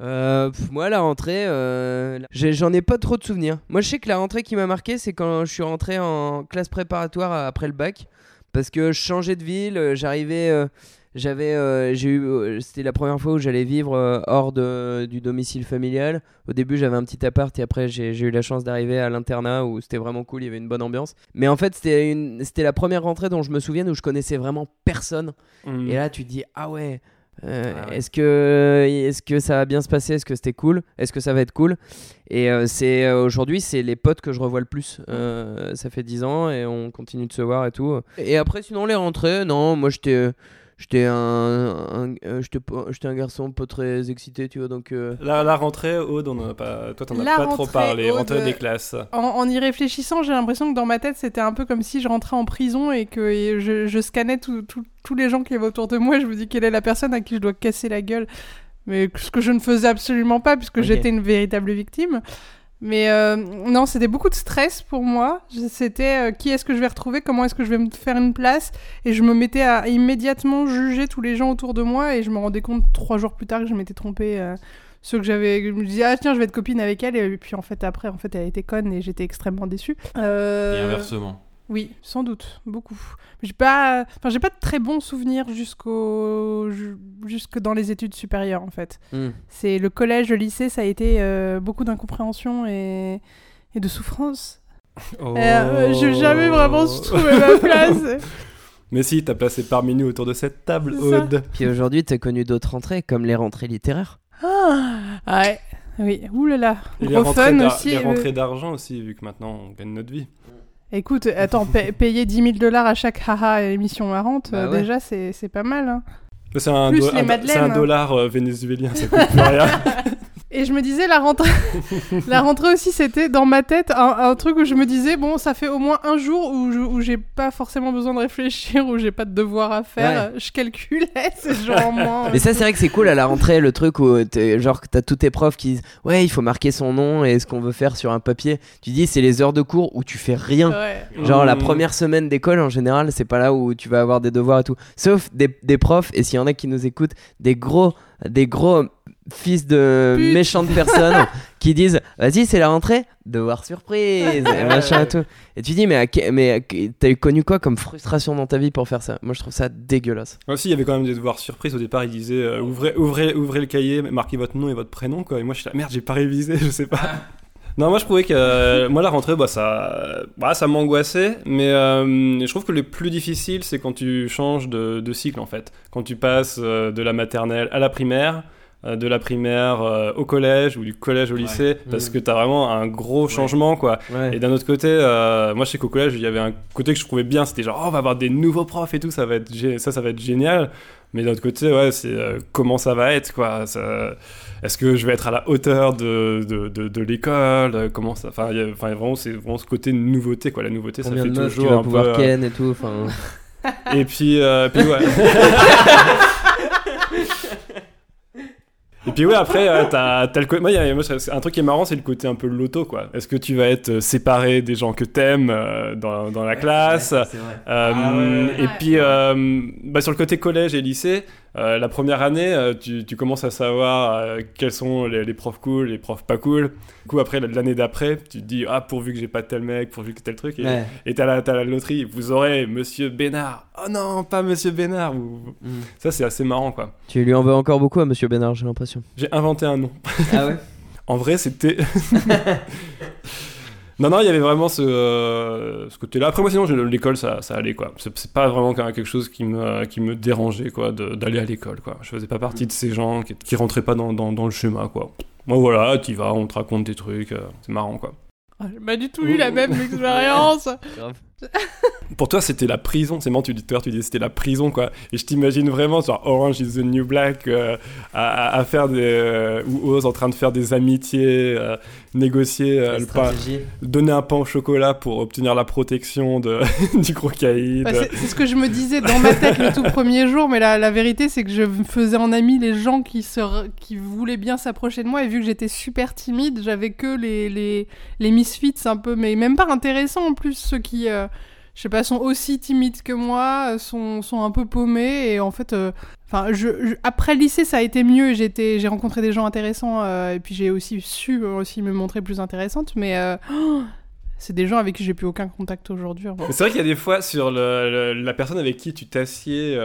Euh, pff, moi, la rentrée, euh, j'en ai pas trop de souvenirs. Moi, je sais que la rentrée qui m'a marqué, c'est quand je suis rentré en classe préparatoire après le bac. Parce que je changeais de ville, j'arrivais. euh, j'avais, euh, j'ai eu, euh, c'était la première fois où j'allais vivre euh, hors de, du domicile familial. Au début, j'avais un petit appart et après, j'ai eu la chance d'arriver à l'internat où c'était vraiment cool, il y avait une bonne ambiance. Mais en fait, c'était une- c'était la première rentrée dont je me souviens où je connaissais vraiment personne. Mhm. Et là, tu te dis, ah ouais, euh, Ah ouais. est-ce que, est que ça va bien se passer Est-ce que c'était cool? Est-ce que ça va être cool? Et euh, c'est euh, aujourd'hui, c'est les potes que je revois le plus. Ça fait 10 ans et on continue de se voir et tout. Et après, sinon, les rentrées, non, moi j'étais. J'étais un, un- euh, un garçon pas très excité, tu vois, donc... euh, La, la rentrée, Aude, on en a pas, toi t'en as La pas trop parlé, Aude, rentrée des classes. En, en y réfléchissant, j'ai l'impression que dans ma tête, c'était un peu comme si je rentrais en prison et que et je, je scannais tout- tout- tous les gens qui avaient autour de moi. Je me dis quelle est la personne à qui je dois casser la gueule? Mais ce que je ne faisais absolument pas, puisque j'étais une véritable victime. Mais euh, non, c'était beaucoup de stress pour moi. C'était euh, qui est-ce que je vais retrouver, comment est-ce que je vais me faire une place? Et je me mettais à immédiatement juger tous les gens autour de moi. Et je me rendais compte trois jours plus tard que je m'étais trompée. euh, ceux que j'avais je me disais ah tiens je vais être copine avec elle et puis en fait après en fait elle était conne et j'étais extrêmement déçue Et inversement. Oui sans doute beaucoup j'ai pas enfin j'ai pas de très bons souvenirs jusqu'au ju- jusque dans les études supérieures en fait hmm. c'est le collège le lycée ça a été euh, beaucoup d'incompréhension et et de souffrance Oh. Euh, j'ai jamais vraiment trouvé ma place Mais si, t'as placé parmi nous autour de cette table. Aude. Puis aujourd'hui, t'as connu d'autres rentrées, comme les rentrées littéraires. ah ouais oui ouh là là Et les gros rentrées fun aussi les euh, rentrées d'argent aussi, vu que maintenant on gagne notre vie. Écoute, attends, pa- payer 10 000 dollars à chaque haha émission marrante, Bah euh, ouais. déjà, c'est c'est pas mal. hein. C'est un, Plus do- les un- madeleines, c'est un dollar euh, vénézuélien, ça coûte plus rien. Et je me disais, la rentrée, la rentrée aussi, c'était dans ma tête un, un truc où je me disais, bon, ça fait au moins un jour où je- où j'ai pas forcément besoin de réfléchir, où j'ai pas de devoir à faire. Je calculais ces jours en moins. Mais ça, c'est vrai que c'est cool à la rentrée, le truc où t'es- genre que t'as tous tes profs qui disent Ouais, il faut marquer son nom et ce qu'on veut faire sur un papier. Tu dis, c'est les heures de cours où tu fais rien. Ouais. Genre la Mmh. première semaine d'école en général, c'est pas là où tu vas avoir des devoirs et tout. Sauf des, des profs, et s'il y en a qui nous écoutent, des gros, des gros fils de Pute. méchantes personnes qui disent Vas-y, c'est la rentrée, devoir surprise, et machin et tout. Et tu dis Mais, mais t'as connu quoi comme frustration dans ta vie pour faire ça? Moi je trouve ça dégueulasse. Aussi, il y avait quand même des devoirs surprises. Au départ, ils disaient euh, ouvrez, ouvrez, ouvrez le cahier, marquez votre nom et votre prénom. Quoi. Et moi, je suis là, merde, j'ai pas révisé, je sais pas. Non, moi je trouvais que euh, moi la rentrée, bah, ça, bah, ça m'angoissait, mais euh, je trouve que le plus difficile, c'est quand tu changes de, de cycle en fait. Quand tu passes euh, de la maternelle à la primaire, de la primaire euh, au collège ou du collège au lycée, parce Mhm. que t'as vraiment un gros changement quoi. Ouais. Et d'un autre côté, euh, moi je sais qu'au collège, il y avait un côté que je trouvais bien, c'était genre, oh, on va avoir des nouveaux profs et tout, ça va être, gé- ça, ça va être génial. Mais d'un autre côté, ouais, c'est euh, comment ça va être, quoi? Ça- Est-ce que je vais être à la hauteur de, de, de, de l'école? Euh, Comment ça Enfin, vraiment, c'est vraiment ce côté nouveauté, quoi. La nouveauté, Combien ça fait tu toujours vas un pouvoir peu. euh, ken et tout enfin... Et puis, euh, puis ouais. Et puis ouais, après, euh, t'as, t'as le côté... Moi, il y a- moi, c'est- un truc qui est marrant, c'est le côté un peu loto, quoi. Est-ce que tu vas être euh, séparé des gens que t'aimes euh, dans, dans la classe Euh, Ah ouais. Et Ouais. puis, euh, bah, sur le côté collège et lycée, euh, la première année, euh, tu, tu commences à savoir euh, quels sont les, les profs cool, les profs pas cool. Du coup, après, l'année d'après, tu te dis, ah, pourvu que j'ai pas tel mec, pourvu que tel truc. Et Ouais. t'as la, la loterie, vous aurez Monsieur Bénard. Oh non, pas Monsieur Bénard. Ou- Mm. Ça, c'est assez marrant, quoi. Tu lui en veux encore beaucoup à Monsieur Bénard, j'ai l'impression. J'ai inventé un nom. Ah ouais En vrai, c'était. Non, non, il y avait vraiment ce, euh, ce côté-là. Après, moi, sinon, l'école, ça, ça allait, quoi. C'est pas vraiment quelque chose qui me, qui me dérangeait, quoi, d'aller à l'école, quoi. Je faisais pas partie de ces gens qui, qui rentraient pas dans, dans, dans le schéma, quoi. Moi, voilà, t'y vas, on te raconte des trucs, euh, c'est marrant, quoi. Ah, J'ai pas du tout eu la même expérience. Pour toi, c'était la prison. C'est marrant, tu dis tout à l'heure, tu dis c'était la prison, quoi. Et je t'imagine vraiment, genre Orange is the New Black, euh, à, faire des. euh, ou Oz en train de faire des amitiés, euh, négocier, euh, le pain, donner un pain au chocolat pour obtenir la protection de, du crocaïde. Bah, c'est c'est ce que je me disais dans ma tête le tout premier jour, mais la, la vérité c'est que je faisais en ami les gens qui, se, qui voulaient bien s'approcher de moi et vu que j'étais super timide, j'avais que les, les, les misfits un peu, mais même pas intéressants en plus, ceux qui, euh, je sais pas, sont aussi timides que moi, euh, sont, sont un peu paumés et en fait, euh, je, je- après lycée ça a été mieux, j'ai rencontré des gens intéressants euh, et puis j'ai aussi su aussi me montrer plus intéressante, mais c'est des gens avec qui j'ai plus aucun contact aujourd'hui. Mais C'est vrai qu'il y a des fois sur le- la personne avec qui tu t'assieds.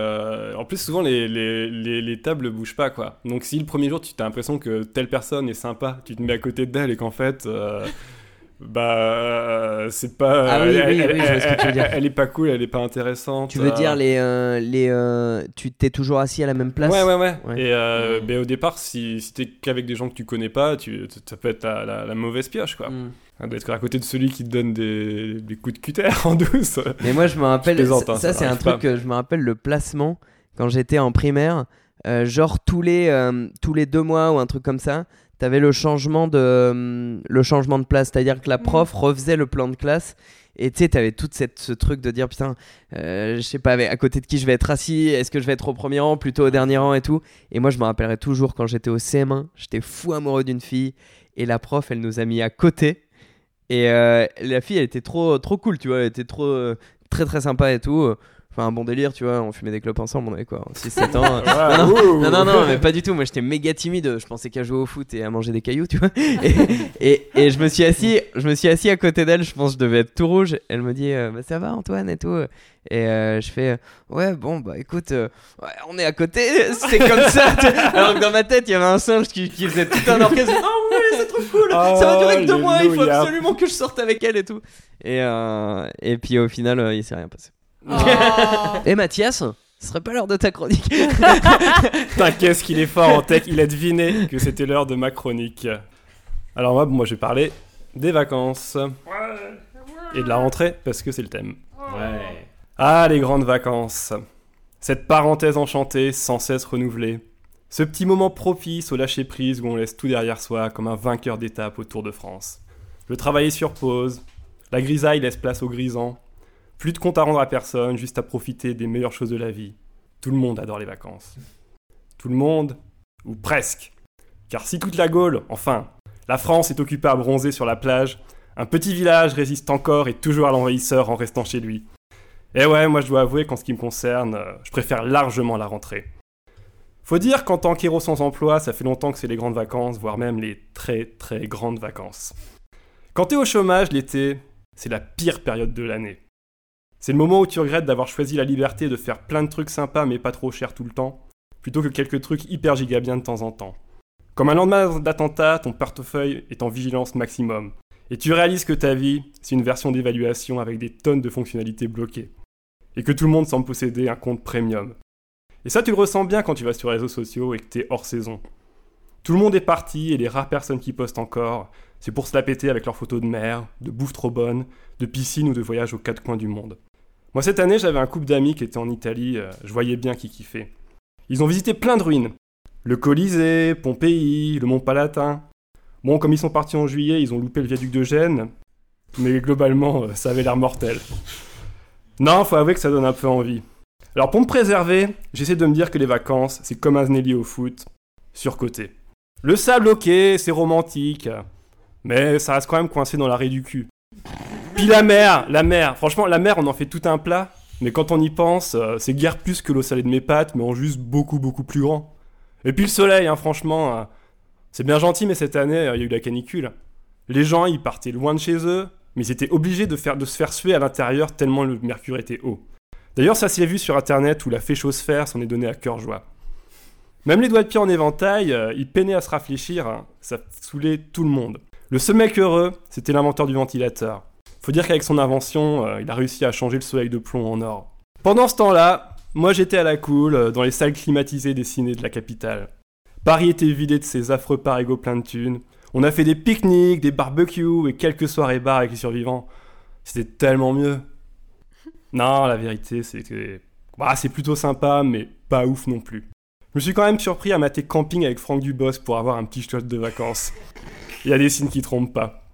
en plus, souvent les, les, les, les tables bougent pas, quoi. Donc, si le premier jour tu as l'impression que telle personne est sympa, tu te mets à côté d'elle et qu'en fait. Bah, euh, c'est pas. Ah oui, elle, oui, elle- oui, je vois ce que tu veux dire. elle est pas cool, elle est pas intéressante. Tu veux euh, dire les, euh, les euh, tu t'es toujours assis à la même place? Ouais, ouais, ouais. Ouais. Et ben, au départ, si, si t'es qu'avec des gens que tu connais pas, tu, ça peut être la, la- la mauvaise pioche, quoi. Mm. D'être à côté de celui qui te donne des, des coups de cutter en douce. Mais moi, je me rappelle, plaisante, hein, ça, ça c'est un truc que je me rappelle le placement quand j'étais en primaire. genre tous les, tous les deux mois ou un truc comme ça, t'avais le changement de, euh, le changement de place. C'est-à-dire que la prof refaisait le plan de classe. Et tu sais, t'avais tout cette, ce truc de dire putain, euh, je sais pas à côté de qui je vais être assis, est-ce que je vais être au premier rang, plutôt au dernier rang et tout? Et moi, je me rappellerai toujours quand j'étais au CM1, j'étais fou amoureux d'une fille et la prof, elle nous a mis à côté. Et euh, la fille, elle était trop, trop cool, tu vois, elle était trop, euh, très très sympa et tout. Enfin, un bon délire, tu vois, on fumait des clopes ensemble, on avait quoi, 6-7 ans. Ouais, non, non, non, non, mais pas du tout. Moi, j'étais méga timide. Je pensais qu'à jouer au foot et à manger des cailloux, tu vois. Et, et, et je me suis assis, je me suis assis à côté d'elle. Je pense que je devais être tout rouge. Elle me dit, euh, bah, ça va, Antoine et tout. Et euh, je fais, ouais, bon, bah écoute, euh, ouais, on est à côté. C'est comme ça. Alors que dans ma tête, il y avait un singe qui, qui faisait tout un orchestre. Non, oui, c'est trop cool. ça va durer que deux mois. Il faut absolument que je sorte avec elle et tout. Et, et puis au final, il s'est rien passé. Oh. Et Mathias, ce serait pas l'heure de ta chronique Putain, qu'est-ce qu'il est fort en tech, il a deviné que c'était l'heure de ma chronique. Alors moi, moi je vais parler des vacances. Et de la rentrée, parce que c'est le thème. Ouais. Ah, les grandes vacances. Cette parenthèse enchantée, sans cesse renouvelée. Ce petit moment propice au lâcher-prise où on laisse tout derrière soi comme un vainqueur d'étape au Tour de France. Le travail est sur pause. La grisaille laisse place au grisant. Plus de compte à rendre à personne, juste à profiter des meilleures choses de la vie. Tout le monde adore les vacances. Tout le monde, ou presque. Car si toute la Gaule, enfin, la France est occupée à bronzer sur la plage, un petit village résiste encore et toujours à l'envahisseur en restant chez lui. Et ouais, moi je dois avouer qu'en ce qui me concerne, euh, je préfère largement la rentrée. Faut dire qu'en tant qu'héros sans emploi, ça fait longtemps que c'est les grandes vacances, voire même les très très grandes vacances. Quand t'es au chômage l'été, c'est la pire période de l'année. C'est le moment où tu regrettes d'avoir choisi la liberté de faire plein de trucs sympas mais pas trop chers tout le temps, plutôt que quelques trucs hyper giga bien de temps en temps. Comme un lendemain d'attentat, ton portefeuille est en vigilance maximum. Et tu réalises que ta vie, c'est une version d'évaluation avec des tonnes de fonctionnalités bloquées. Et que tout le monde semble posséder un compte premium. Et ça, tu le ressens bien quand tu vas sur les réseaux sociaux et que t'es hors saison. Tout le monde est parti et les rares personnes qui postent encore, c'est pour se la péter avec leurs photos de mer, de bouffe trop bonne, de piscine ou de voyage aux quatre coins du monde. Moi, cette année, j'avais un couple d'amis qui étaient en Italie, euh, je voyais bien qui kiffaient. Ils ont visité plein de ruines. Le Colisée, Pompéi, le Mont Palatin. Bon, comme ils sont partis en juillet, ils ont loupé le viaduc de Gênes, mais globalement, euh, ça avait l'air mortel. Non, faut avouer que ça donne un peu envie. Alors pour me préserver, j'essaie de me dire que les vacances, c'est comme un Nelly au foot, surcoté. Le sable, ok, c'est romantique, mais ça reste quand même coincé dans l'arrêt du cul. Puis la mer, la mer, franchement, la mer, on en fait tout un plat, mais quand on y pense, euh, c'est guère plus que l'eau salée de mes pâtes, mais en juste beaucoup, beaucoup plus grand. Et puis le soleil, hein, franchement, euh, c'est bien gentil, mais cette année, euh, il y a eu la canicule. Les gens, ils partaient loin de chez eux, mais ils étaient obligés de, faire, de se faire suer à l'intérieur tellement le mercure était haut. D'ailleurs, ça s'est vu sur internet où la féchosphère s'en est donnée à cœur joie. Même les doigts de pied en éventail, ils peinaient à se rafraîchir, hein. ça saoulait tout le monde. Le seul mec heureux, c'était l'inventeur du ventilateur. Faut dire qu'avec son invention, euh, il a réussi à changer le soleil de plomb en or. Pendant ce temps-là, moi j'étais à la cool, euh, dans les salles climatisées des ciné de la capitale. Paris était vidé de ses affreux parigots pleins de thunes. On a fait des pique-niques, des barbecues et quelques soirées bars avec les survivants. C'était tellement mieux. Non, la vérité, c'est que. Bah, c'est plutôt sympa, mais pas ouf non plus. Je me suis quand même surpris à mater camping avec Franck Dubosc pour avoir un petit shot de vacances. Il y a des signes qui trompent pas.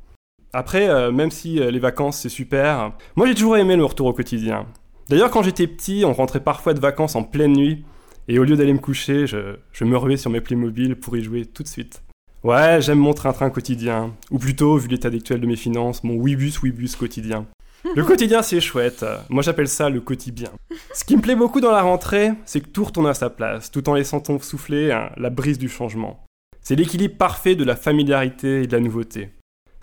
Après, euh, même si euh, les vacances c'est super, moi j'ai toujours aimé le retour au quotidien. D'ailleurs, quand j'étais petit, on rentrait parfois de vacances en pleine nuit, et au lieu d'aller me coucher, je, je me revais sur mes Playmobil pour y jouer tout de suite. Ouais, j'aime mon train-train quotidien, ou plutôt, vu l'état actuel de mes finances, mon Wibus Wibus quotidien. Le quotidien c'est chouette, moi j'appelle ça le quotidien. Ce qui me plaît beaucoup dans la rentrée, c'est que tout retourne à sa place, tout en laissant souffler hein, la brise du changement. C'est l'équilibre parfait de la familiarité et de la nouveauté.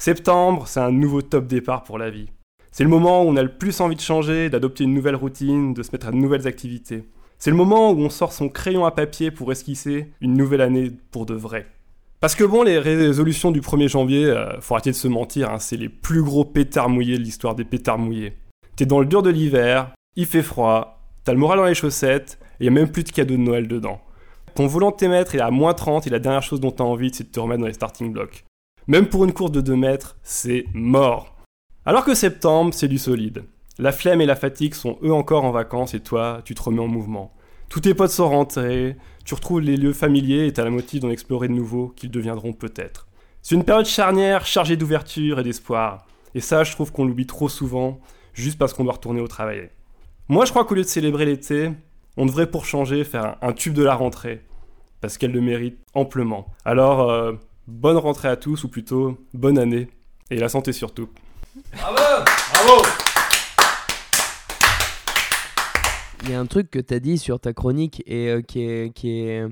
Septembre, c'est un nouveau top départ pour la vie. C'est le moment où on a le plus envie de changer, d'adopter une nouvelle routine, de se mettre à de nouvelles activités. C'est le moment où on sort son crayon à papier pour esquisser une nouvelle année pour de vrai. Parce que bon, les résolutions du 1er janvier, euh, faut arrêter de se mentir, hein, c'est les plus gros pétards mouillés de l'histoire des pétards mouillés. T'es dans le dur de l'hiver, il fait froid, t'as le moral dans les chaussettes, et y a même plus de cadeaux de Noël dedans. Ton volant de est à moins 30 et la dernière chose dont t'as envie, c'est de te remettre dans les starting blocks. Même pour une course de 2 mètres, c'est mort. Alors que septembre, c'est du solide. La flemme et la fatigue sont eux encore en vacances et toi, tu te remets en mouvement. Tous tes potes sont rentrés, tu retrouves les lieux familiers et t'as la motive d'en explorer de nouveaux qu'ils deviendront peut-être. C'est une période charnière chargée d'ouverture et d'espoir. Et ça, je trouve qu'on l'oublie trop souvent, juste parce qu'on doit retourner au travail. Moi, je crois qu'au lieu de célébrer l'été, on devrait pour changer faire un, tube de la rentrée, parce qu'elle le mérite amplement. Alors, euh, bonne rentrée à tous, ou plutôt bonne année, et la santé surtout. Bravo Bravo Il y a un truc que tu as dit sur ta chronique et euh, qui, est, qui, est,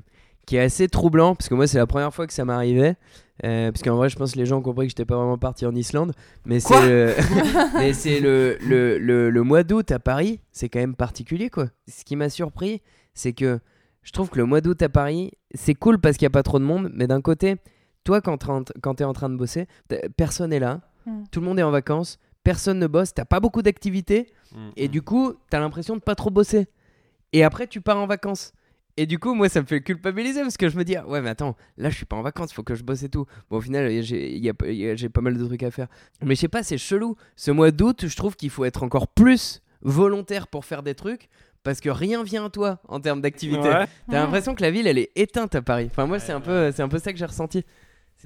qui est assez troublant, parce que moi, c'est la première fois que ça m'arrivait. Euh, parce qu'en vrai, je pense que les gens ont compris que j'étais pas vraiment parti en Islande. Mais c'est le, mais c'est le, le, le, le mois d'août à Paris, c'est quand même particulier, quoi. Ce qui m'a surpris, c'est que je trouve que le mois d'août à Paris, c'est cool parce qu'il n'y a pas trop de monde, mais d'un côté, toi, quand, tu es en train de bosser, personne est là, Mm. tout le monde est en vacances, personne ne bosse, t'as pas beaucoup d'activités, et du coup, t'as l'impression de pas trop bosser. Et après, tu pars en vacances. Et du coup, moi, ça me fait culpabiliser parce que je me dis, ah, ouais, mais attends, là, je suis pas en vacances, faut que je bosse et tout. Bon, au final, j'ai pas mal de trucs à faire. Mais je sais pas, c'est chelou. Ce mois d'août, je trouve qu'il faut être encore plus volontaire pour faire des trucs parce que rien vient à toi en termes d'activité. Ouais. T'as l'impression que la ville, elle est éteinte à Paris. Enfin, moi, c'est un, peu, c'est un peu ça que j'ai ressenti.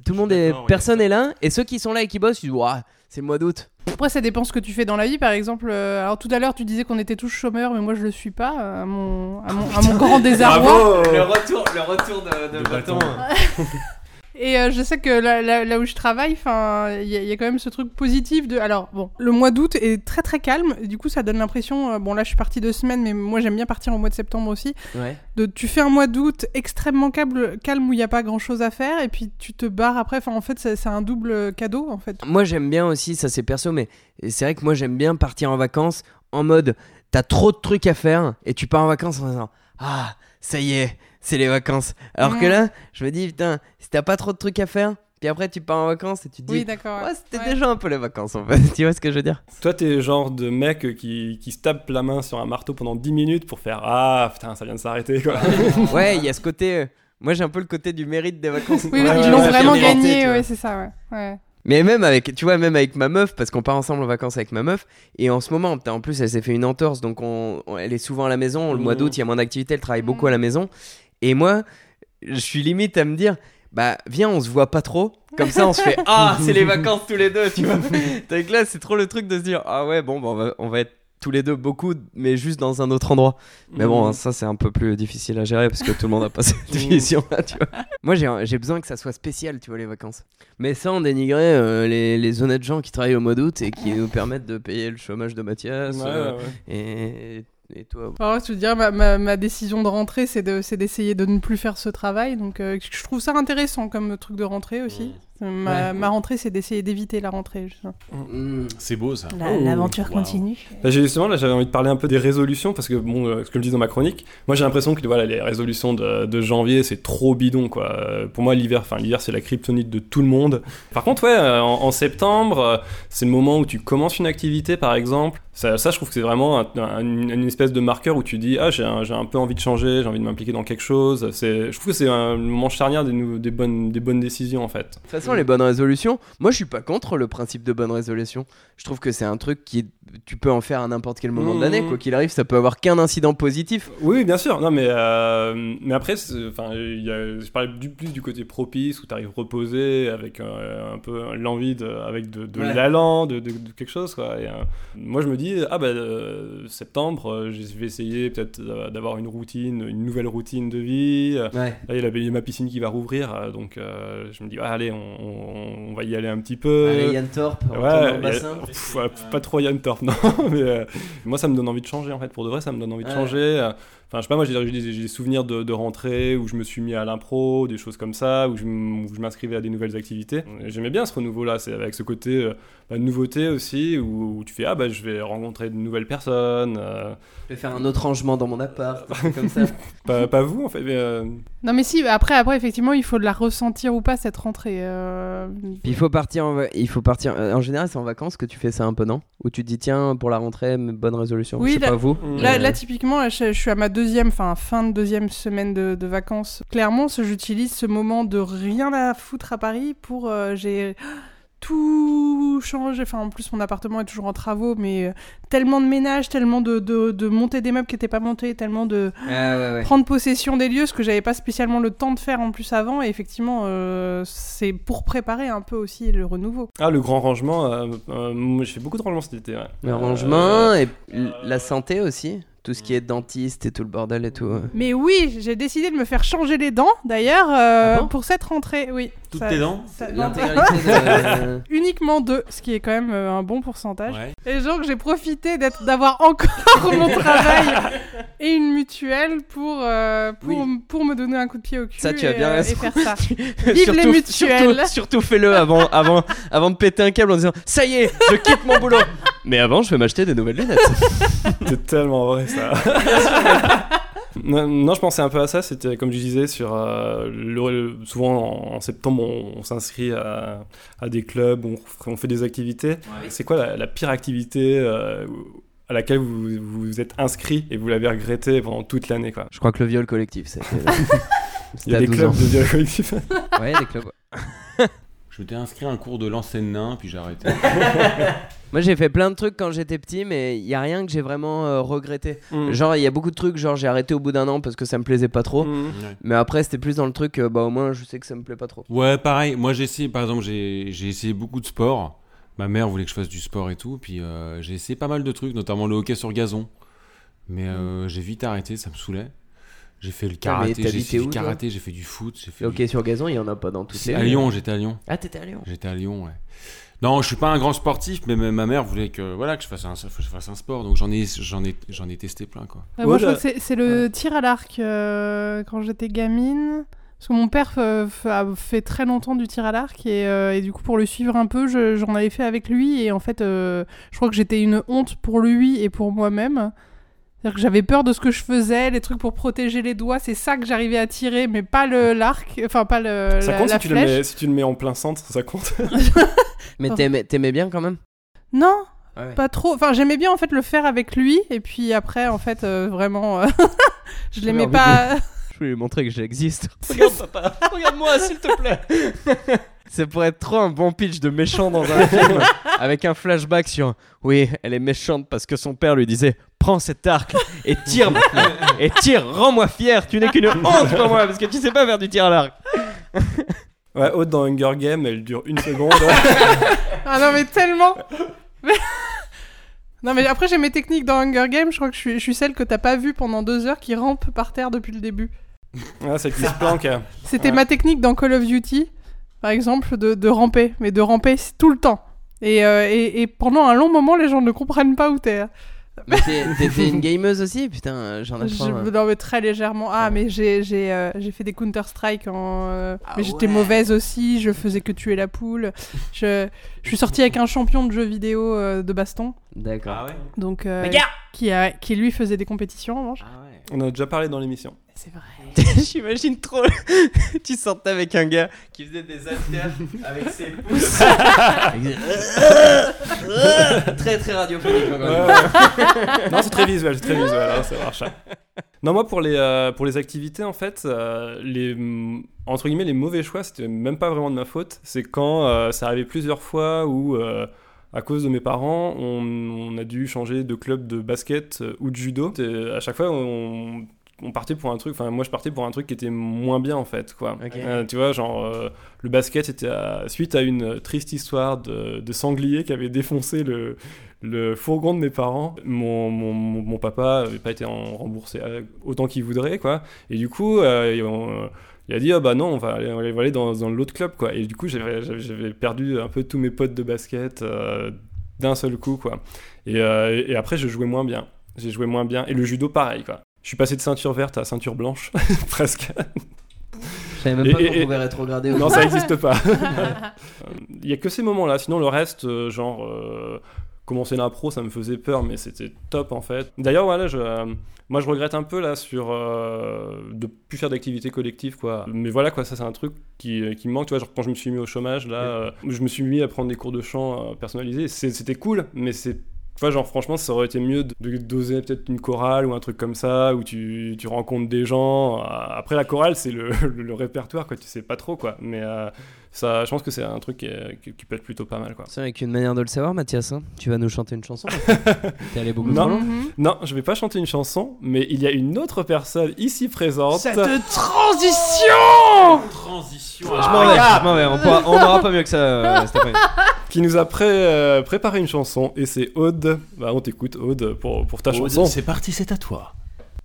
Tout le monde est. Personne est là, et ceux qui sont là et qui bossent, ils disent, Ouah, c'est le mois d'août. Après, ça dépend ce que tu fais dans la vie. Par exemple, euh, alors tout à l'heure, tu disais qu'on était tous chômeurs, mais moi, je le suis pas, euh, à mon, à mon, à mon grand désarroi. Bravo retour, le retour de, De bâton. Et euh, je sais que là, là- là où je travaille, il y, a- il y a quand même ce truc positif de. Alors, bon, le mois d'août est très très calme. Et du coup, ça donne l'impression. euh, bon, là, je suis partie deux semaines, mais moi, j'aime bien partir au mois de septembre aussi. Ouais. De, tu fais un mois d'août extrêmement calme, calme où il n'y a pas grand chose à faire, et puis tu te barres après. Enfin, en fait, c'est un double cadeau, en fait. Moi j'aime bien aussi, ça c'est perso, mais c'est vrai que moi j'aime bien partir en vacances en mode t'as trop de trucs à faire et tu pars en vacances en disant ah ça y est, c'est les vacances. Alors que là, je me dis putain, si t'as pas trop de trucs à faire, puis après tu pars en vacances et tu te dis Oui, d'accord. ouais, c'était Ouais. déjà un peu les vacances en fait. tu vois ce que je veux dire? Toi, t'es le genre de mec qui, qui se tape la main sur un marteau pendant 10 minutes pour faire Ah putain, ça vient de s'arrêter quoi. Ouais, il y a ce côté. euh, moi j'ai un peu le côté du mérite des vacances. Oui, Ouais, oui, ouais, ils l'ont ouais, vraiment gagné, ouais, c'est ça, ouais. ouais. Mais même avec, tu vois, même avec ma meuf, parce qu'on part ensemble en vacances avec ma meuf, et en ce moment, en plus, elle s'est fait une entorse, donc on, on- elle est souvent à la maison. Le mois d'août, il y a moins d'activité, elle travaille beaucoup Mhm. à la maison. Et moi, je suis limite à me dire, bah, viens, on se voit pas trop. Comme ça, on se fait, ah, c'est les vacances tous les deux, tu vois. Donc là, c'est trop le truc de se dire, ah ouais, bon, bah, on, va, on va être tous les deux beaucoup, mais juste dans un autre endroit. Mais bon, hein, ça c'est un peu plus difficile à gérer parce que tout le monde a pas cette Mhm. vision là, tu vois. Moi j'ai besoin que ça soit spécial, tu vois, les vacances. Mais sans dénigrer euh, les, les honnêtes gens qui travaillent au mois d'août et qui nous permettent de payer le chômage de Mathias Ouais, euh, ouais. et, et toi. Alors, je te dire, ma, ma, ma décision de rentrer, c'est de- c'est d'essayer de, ne plus faire ce travail. Donc, euh, je trouve ça intéressant comme truc de rentrée aussi. Ma, Ouais. ma rentrée, c'est d'essayer d'éviter la rentrée. je- Mm. C'est beau ça. La- Oh, L'aventure wow. continue. Là, j'ai- justement, là, j'avais envie de parler un peu des résolutions parce que, bon, euh, ce que je dis dans ma chronique, moi j'ai l'impression que voilà, les résolutions de, de janvier c'est trop bidon quoi. Euh, Pour moi, l'hiver, enfin l'hiver c'est la kryptonite de tout le monde. Par contre, ouais, euh, en, en septembre, c'est le moment où tu commences une activité par exemple. Ça, ça je trouve que c'est vraiment un- un- une, espèce de marqueur où tu dis ah j'ai un, peu envie de changer, j'ai envie de m'impliquer dans quelque chose. Je trouve que c'est un moment charnière des, bonnes des bonnes décisions en fait. De les bonnes résolutions, moi je suis pas contre le principe de bonne résolution. Je trouve que c'est un truc qui tu peux en faire à n'importe quel moment Mhm. d'année, quoi qu'il arrive, ça peut avoir qu'un incident positif. Oui, bien sûr. Non, mais, euh, mais après, enfin, je parlais du, plus du côté propice où tu arrives reposé avec euh, un peu l'envie de, avec de, de Ouais. l'élan, de, de- de quelque chose. Quoi. Et, euh, moi, je me dis, ah bah, septembre, je vais essayer peut-être d'avoir une routine, une nouvelle routine de vie. Ouais. Là, il y a ma piscine qui va rouvrir, donc je me dis, ah, allez, on, on- on va y aller un petit peu. Allez, Yann Ouais, retourne dans le y a- bassin. pff, ouais, pas trop Yann Torp, non. mais euh, moi, ça me donne envie de changer, en fait. Pour de vrai, ça me donne envie de Ouais. changer. Enfin, je sais pas, moi, j'ai des, j'ai des souvenirs de, de rentrée où je me suis mis à l'impro, des choses comme ça, où je, m'inscrivais à des nouvelles activités. J'aimais bien ce renouveau-là, c'est avec ce côté euh, bah, de nouveauté aussi, où, où tu fais, ah bah, je vais rencontrer de nouvelles personnes. euh, Je vais faire un autre rangement dans mon appart, comme ça. pas, pas vous, en fait, mais. euh, Non, mais si, après, après, effectivement, il faut la ressentir ou pas cette rentrée. euh, il faut partir en, il faut partir. euh, En général, c'est en vacances que tu fais ça un peu, non? Où tu te dis tiens pour la rentrée, bonne résolution. Oui, je sais là- pas vous. Là, typiquement, je, je suis à ma deuxième, enfin fin de deuxième semaine de, de vacances. Clairement, j'utilise ce moment de rien à foutre à Paris pour euh, j'ai tout changé. Enfin, en plus, mon appartement est toujours en travaux, mais euh, tellement de ménage, tellement de, de, de monter des meubles qui n'étaient pas montés, tellement de Ah ouais ouais. prendre possession des lieux, ce que j'avais pas spécialement le temps de faire en plus avant. Et effectivement, euh, c'est pour préparer un peu aussi le renouveau. Ah, le grand rangement, euh, euh, moi, j'ai fait beaucoup de rangement cet été, ouais. Le Euh, rangement et la santé aussi. Tout ce qui est dentiste et tout le bordel et tout. Mais oui, j'ai décidé de me faire changer les dents, d'ailleurs, euh, Ah bon? pour cette rentrée. Oui. Toutes Ça- tes dents ça- non, L'intégralité de. uniquement deux, ce qui est quand même euh, un bon pourcentage. Ouais. Et donc j'ai profité d'être d'avoir encore mon travail et une mutuelle pour euh, pour, pour me donner un coup de pied au cul Ça, tu as bien euh, raison. et faire ça. Vive les mutuelles. Surtout, surtout fais-le avant, avant, avant de péter un câble en disant ça y est, je quitte mon boulot. Mais avant, je vais m'acheter des nouvelles lunettes. C'est tellement vrai ça. Non, non, je pensais un peu à ça. C'était comme je disais sur euh, le- souvent en, en septembre on, on s'inscrit à, à des clubs, on, on fait des activités. C'est quoi la, la pire activité euh, à laquelle vous vous êtes inscrit et vous l'avez regretté pendant toute l'année quoi? Je crois que le viol collectif, c'était. Il y a des 12 clubs ans. de viol collectif? Ouais, des clubs. Je m'étais inscrit à un cours de lancer de nain, puis j'ai arrêté. Moi, j'ai fait plein de trucs quand j'étais petit, mais il y a rien que j'ai vraiment euh, regretté. Mm. Genre, il y a beaucoup de trucs, genre j'ai arrêté au bout d'un an parce que ça me plaisait pas trop. Mm. Ouais. Mais après, c'était plus dans le truc, euh, bah au moins, je sais que ça me plaît pas trop. Ouais, pareil. Moi, j'ai essayé, par exemple, j'ai j'ai essayé beaucoup de sports. Ma mère voulait que je fasse du sport et tout. Puis euh, j'ai essayé pas mal de trucs, notamment le hockey sur gazon. Mais euh, j'ai vite arrêté, ça me saoulait. J'ai fait le Ah, karaté, j'ai fait où, du toi karaté, j'ai fait du foot, j'ai fait Ok, du... sur gazon, il y en a pas dans toutes C'est les. à Lyon, j'étais à Lyon. Ah, t'étais à Lyon. J'étais à Lyon, ouais. Non, je suis pas un grand sportif, mais ma ma mère voulait que voilà que je fasse un, que je fasse un sport, donc j'en ai j'en ai j'en ai testé plein quoi. Euh, moi, Ouais, je crois là- que c'est- c'est le tir à l'arc euh, quand j'étais gamine. Parce que mon père euh, f- a fait très longtemps du tir à l'arc et, euh, et du coup pour le suivre un peu, je- j'en avais fait avec lui et en fait, euh, je crois que j'étais une honte pour lui et pour moi-même. C'est-à-dire que j'avais peur de ce que je faisais, les trucs pour protéger les doigts, c'est ça que j'arrivais à tirer, mais pas le l'arc, enfin pas le Ça la, compte la si tu, le mets, si tu le mets en plein centre, ça compte. Mais Oh. t'aimais t'aimais bien quand même? Non, Ouais. pas trop. Enfin, j'aimais bien en fait le faire avec lui et puis après, en fait, euh, vraiment, euh, je l'aimais pas. Je vais lui montrer que j'existe. Regarde papa, regarde-moi s'il te plaît. Ça pourrait être trop un bon pitch de méchant dans un film avec un flashback sur oui, elle est méchante parce que son père lui disait prends cet arc et tire maintenant et tire, rends-moi fier, tu n'es qu'une honte pour moi parce que tu sais pas faire du tir à l'arc. Ouais, Aude dans Hunger Game, elle dure une seconde. Ah non, mais tellement Mais- Non, mais après, j'ai mes techniques dans Hunger Games. Je crois que je suis, je suis celle que t'as pas vue pendant deux heures qui rampe par terre depuis le début. ah, celle qui se planque. C'était Ouais. ma technique dans Call of Duty, par exemple, de, de ramper. Mais de ramper tout le temps. Et, euh, et, et pendant un long moment, les gens ne comprennent pas où t'es. Mais t'es- T'étais une gameuse aussi Putain, j'en Je, apprends. euh. non, mais très légèrement. Ah, mais j'ai j'ai euh, j'ai fait des Counter-Strike en. euh, Ah mais j'étais ouais. mauvaise aussi, je faisais que tuer la poule. Je, je suis sortie avec un champion de jeux vidéo euh, de baston. D'accord. ouais Donc, euh, qui, a, qui lui faisait des compétitions en revanche. Ah ouais. On en a déjà parlé dans l'émission. C'est vrai. J'imagine trop. tu sortais avec un gars qui faisait des haltères avec ses pouces. très très radiophonique. encore non, c'est très visuel, c'est très visuel, hein, ça marche. Non, moi, pour les, euh, pour les activités, en fait, euh, les, entre guillemets, les mauvais choix, c'était même pas vraiment de ma faute. C'est quand euh, ça arrivait plusieurs fois où, euh, à cause de mes parents, on, on a dû changer de club de basket euh, ou de judo. Et à chaque fois, on, on partait pour un truc, enfin, moi, je partais pour un truc qui était moins bien, en fait, quoi. Euh, tu vois, genre, euh, le basket, c'était à- suite à une triste histoire de, de sanglier qui avait défoncé le, le fourgon de mes parents. Mon, mon, mon- mon papa n'avait pas été en remboursé euh, autant qu'il voudrait, quoi. Et du coup, euh, on- il a dit, ah bah non, on va aller, on va aller dans, dans l'autre club, quoi. Et du coup, j'avais perdu un peu tous mes potes de basket euh, d'un seul coup, quoi. Et, euh, et- après, je jouais moins bien. J'ai joué moins bien. Et le judo, pareil, quoi. Je suis passé de ceinture verte à ceinture blanche, presque. Je savais même Et- pas qu'on pouvait rétrograder. Non, ça n'existe pas. Il y a que ces moments-là. Sinon, le reste, euh, genre, commencer l'impro, ça me faisait peur, mais c'était top en fait. D'ailleurs, voilà, je, moi je regrette un peu là sur euh, de plus faire d'activités collectives, quoi. Mais voilà, quoi, ça c'est un truc qui, qui me manque. Tu vois, genre quand je me suis mis au chômage, là, euh, je me suis mis à prendre des cours de chant euh, personnalisés. C'était cool, mais c'est tu vois, genre, franchement, ça aurait été mieux de doser peut-être une chorale ou un truc comme ça, où tu, tu rencontres des gens. Euh, Après, la chorale, c'est le, le- le répertoire, quoi. Tu sais pas trop, quoi. Mais euh, ça, je pense que c'est un truc qui, est- qui- qui peut être plutôt pas mal, quoi. C'est avec une manière de le savoir, Mathias. hein. Tu vas nous chanter une chanson T'es allé beaucoup Non. trop loin. Mhm. Non, je vais pas chanter une chanson, mais il y a une autre personne ici présente Cette transition Transition. Je m'en vais, je m'en vais. On pourra- on n'aura pas mieux que ça euh, cet après-midi. qui nous a pré- euh, préparé une chanson, et c'est Aude. Bah, on t'écoute, Aude, pour, pour ta chanson. C'est parti, c'est à toi.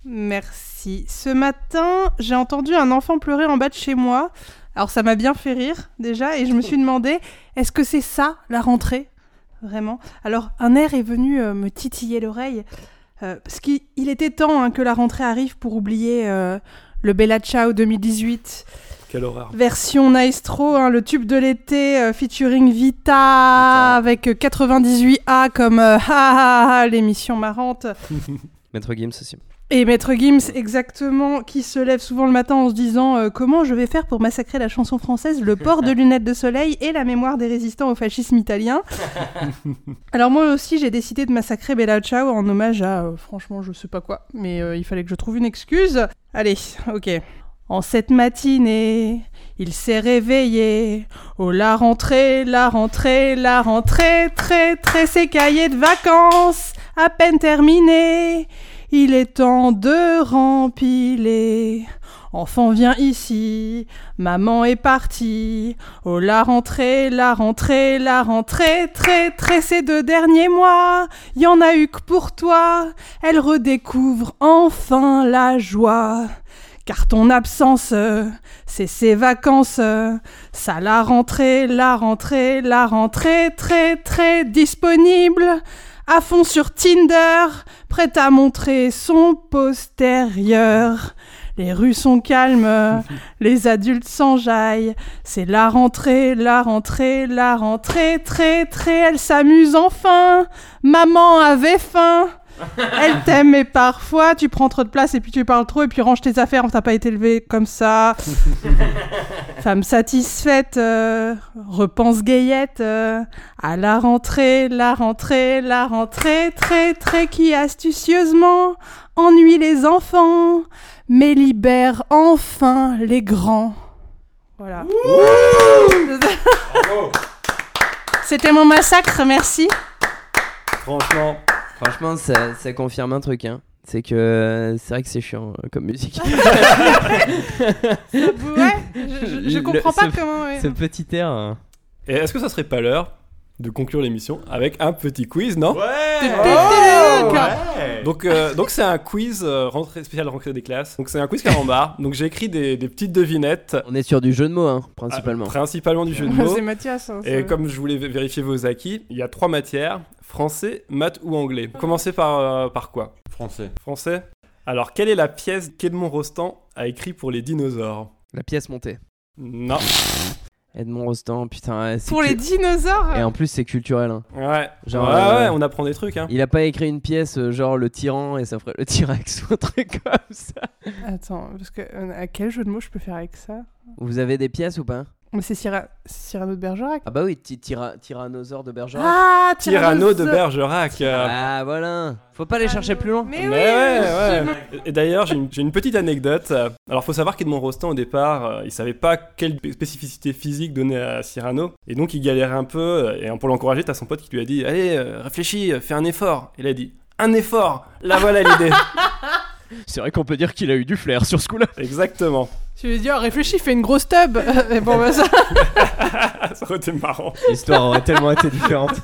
Merci. Ce matin, j'ai entendu un enfant pleurer en bas de chez moi. Alors ça m'a bien fait rire déjà et je me suis demandé est-ce que c'est ça la rentrée? Vraiment Alors un air est venu euh, me titiller l'oreille euh, parce qu'il il était temps hein, que la rentrée arrive pour oublier euh, le Bella Ciao 2018 Quelle horreur. version Maestro, hein, le tube de l'été euh, featuring Vita, avec euh, 98A comme euh, ha, ha, ha, l'émission marrante. Maître Gims aussi. Et Maître Gims, exactement, qui se lève souvent le matin en se disant euh, comment je vais faire pour massacrer la chanson française, le port de lunettes de soleil et la mémoire des résistants au fascisme italien. Alors moi aussi, j'ai décidé de massacrer Bella Ciao en hommage à, euh, franchement, je sais pas quoi, mais euh, il fallait que je trouve une excuse. Allez, ok. En cette matinée, il s'est réveillé. Oh la rentrée, la rentrée, la rentrée, très très ses cahiers de vacances, à peine terminés. Il est temps de rempiler. Enfant viens ici, maman est partie. Oh la rentrée, la rentrée, la rentrée, très très ces deux derniers mois, y en a eu que pour toi. Elle redécouvre enfin la joie. Car ton absence, c'est ses vacances. Ça la rentrée, la rentrée, la rentrée, très très disponible. À fond sur Tinder, prête à montrer son postérieur. Les rues sont calmes, les adultes s'enjaillent. C'est la rentrée, la rentrée, la rentrée, très très, elle s'amuse enfin. Maman avait faim. Elle t'aime et parfois tu prends trop de place et puis tu parles trop et puis range tes affaires, t'as pas été élevé comme ça. Femme satisfaite, euh, repense gayette, euh, à la rentrée, la rentrée, la rentrée, très très qui astucieusement ennuie les enfants, mais libère enfin les grands. Voilà. C'était mon massacre, merci. Franchement, Franchement, ça, ça confirme un truc. Hein. C'est que c'est vrai que c'est chiant euh, comme musique. Ouais, je, je- je Le- comprends pas ce- comment. ouais. Ce petit air. euh, et est-ce que ça serait pas l'heure de conclure l'émission avec un petit quiz, non Ouais Oh, ouais. Donc, euh, donc c'est un quiz euh, rentrée spécial rentrée des classes. Donc c'est un quiz carambar. donc j'ai écrit des, des petites devinettes, On est sur du jeu de mots, hein, principalement. ah, principalement du jeu de mots. C'est Mathias. hein, Et comme je voulais vé- vérifier vos acquis, il y a trois matières français, maths ou anglais. Commencez par, euh, par quoi? Français. Français? Alors, quelle est la pièce qu'Edmond Rostand a écrit pour les dinosaures? La pièce montée. Non. Edmond Rostand, putain. Pour les dinosaures Et en plus, c'est culturel. hein. Ouais. Genre, ouais, euh, ouais, on apprend des trucs, hein. Il a pas écrit une pièce euh, genre le tyran et ça ferait le T-Rex ou un truc comme ça. Attends, parce que euh, à quel jeu de mots je peux faire avec ça? Vous avez des pièces ou pas? Mais c'est Cyra... c'est Cyrano de Bergerac. Ah bah oui, ty- tyra- tyrannosaure de Bergerac. Ah, Tyranno de Bergerac. Ah voilà. Faut pas aller chercher plus loin. Mais, Mais oui, ouais, ouais. Et d'ailleurs, j'ai une, petite anecdote. Alors, faut savoir qu'Edmond Rostand, au départ, euh, il savait pas quelle spécificité physique donner à Cyrano. Et donc, il galérait un peu. euh, Et pour l'encourager, t'as son pote qui lui a dit Allez, euh, réfléchis, fais un effort. Et il a dit Un effort Là, voilà l'idée. C'est vrai qu'on peut dire qu'il a eu du flair sur ce coup-là. Exactement. Je lui ai dit, oh, réfléchis, fais une grosse tub. Et bon, bah ça. Ça aurait été marrant. L'histoire aurait tellement été différente.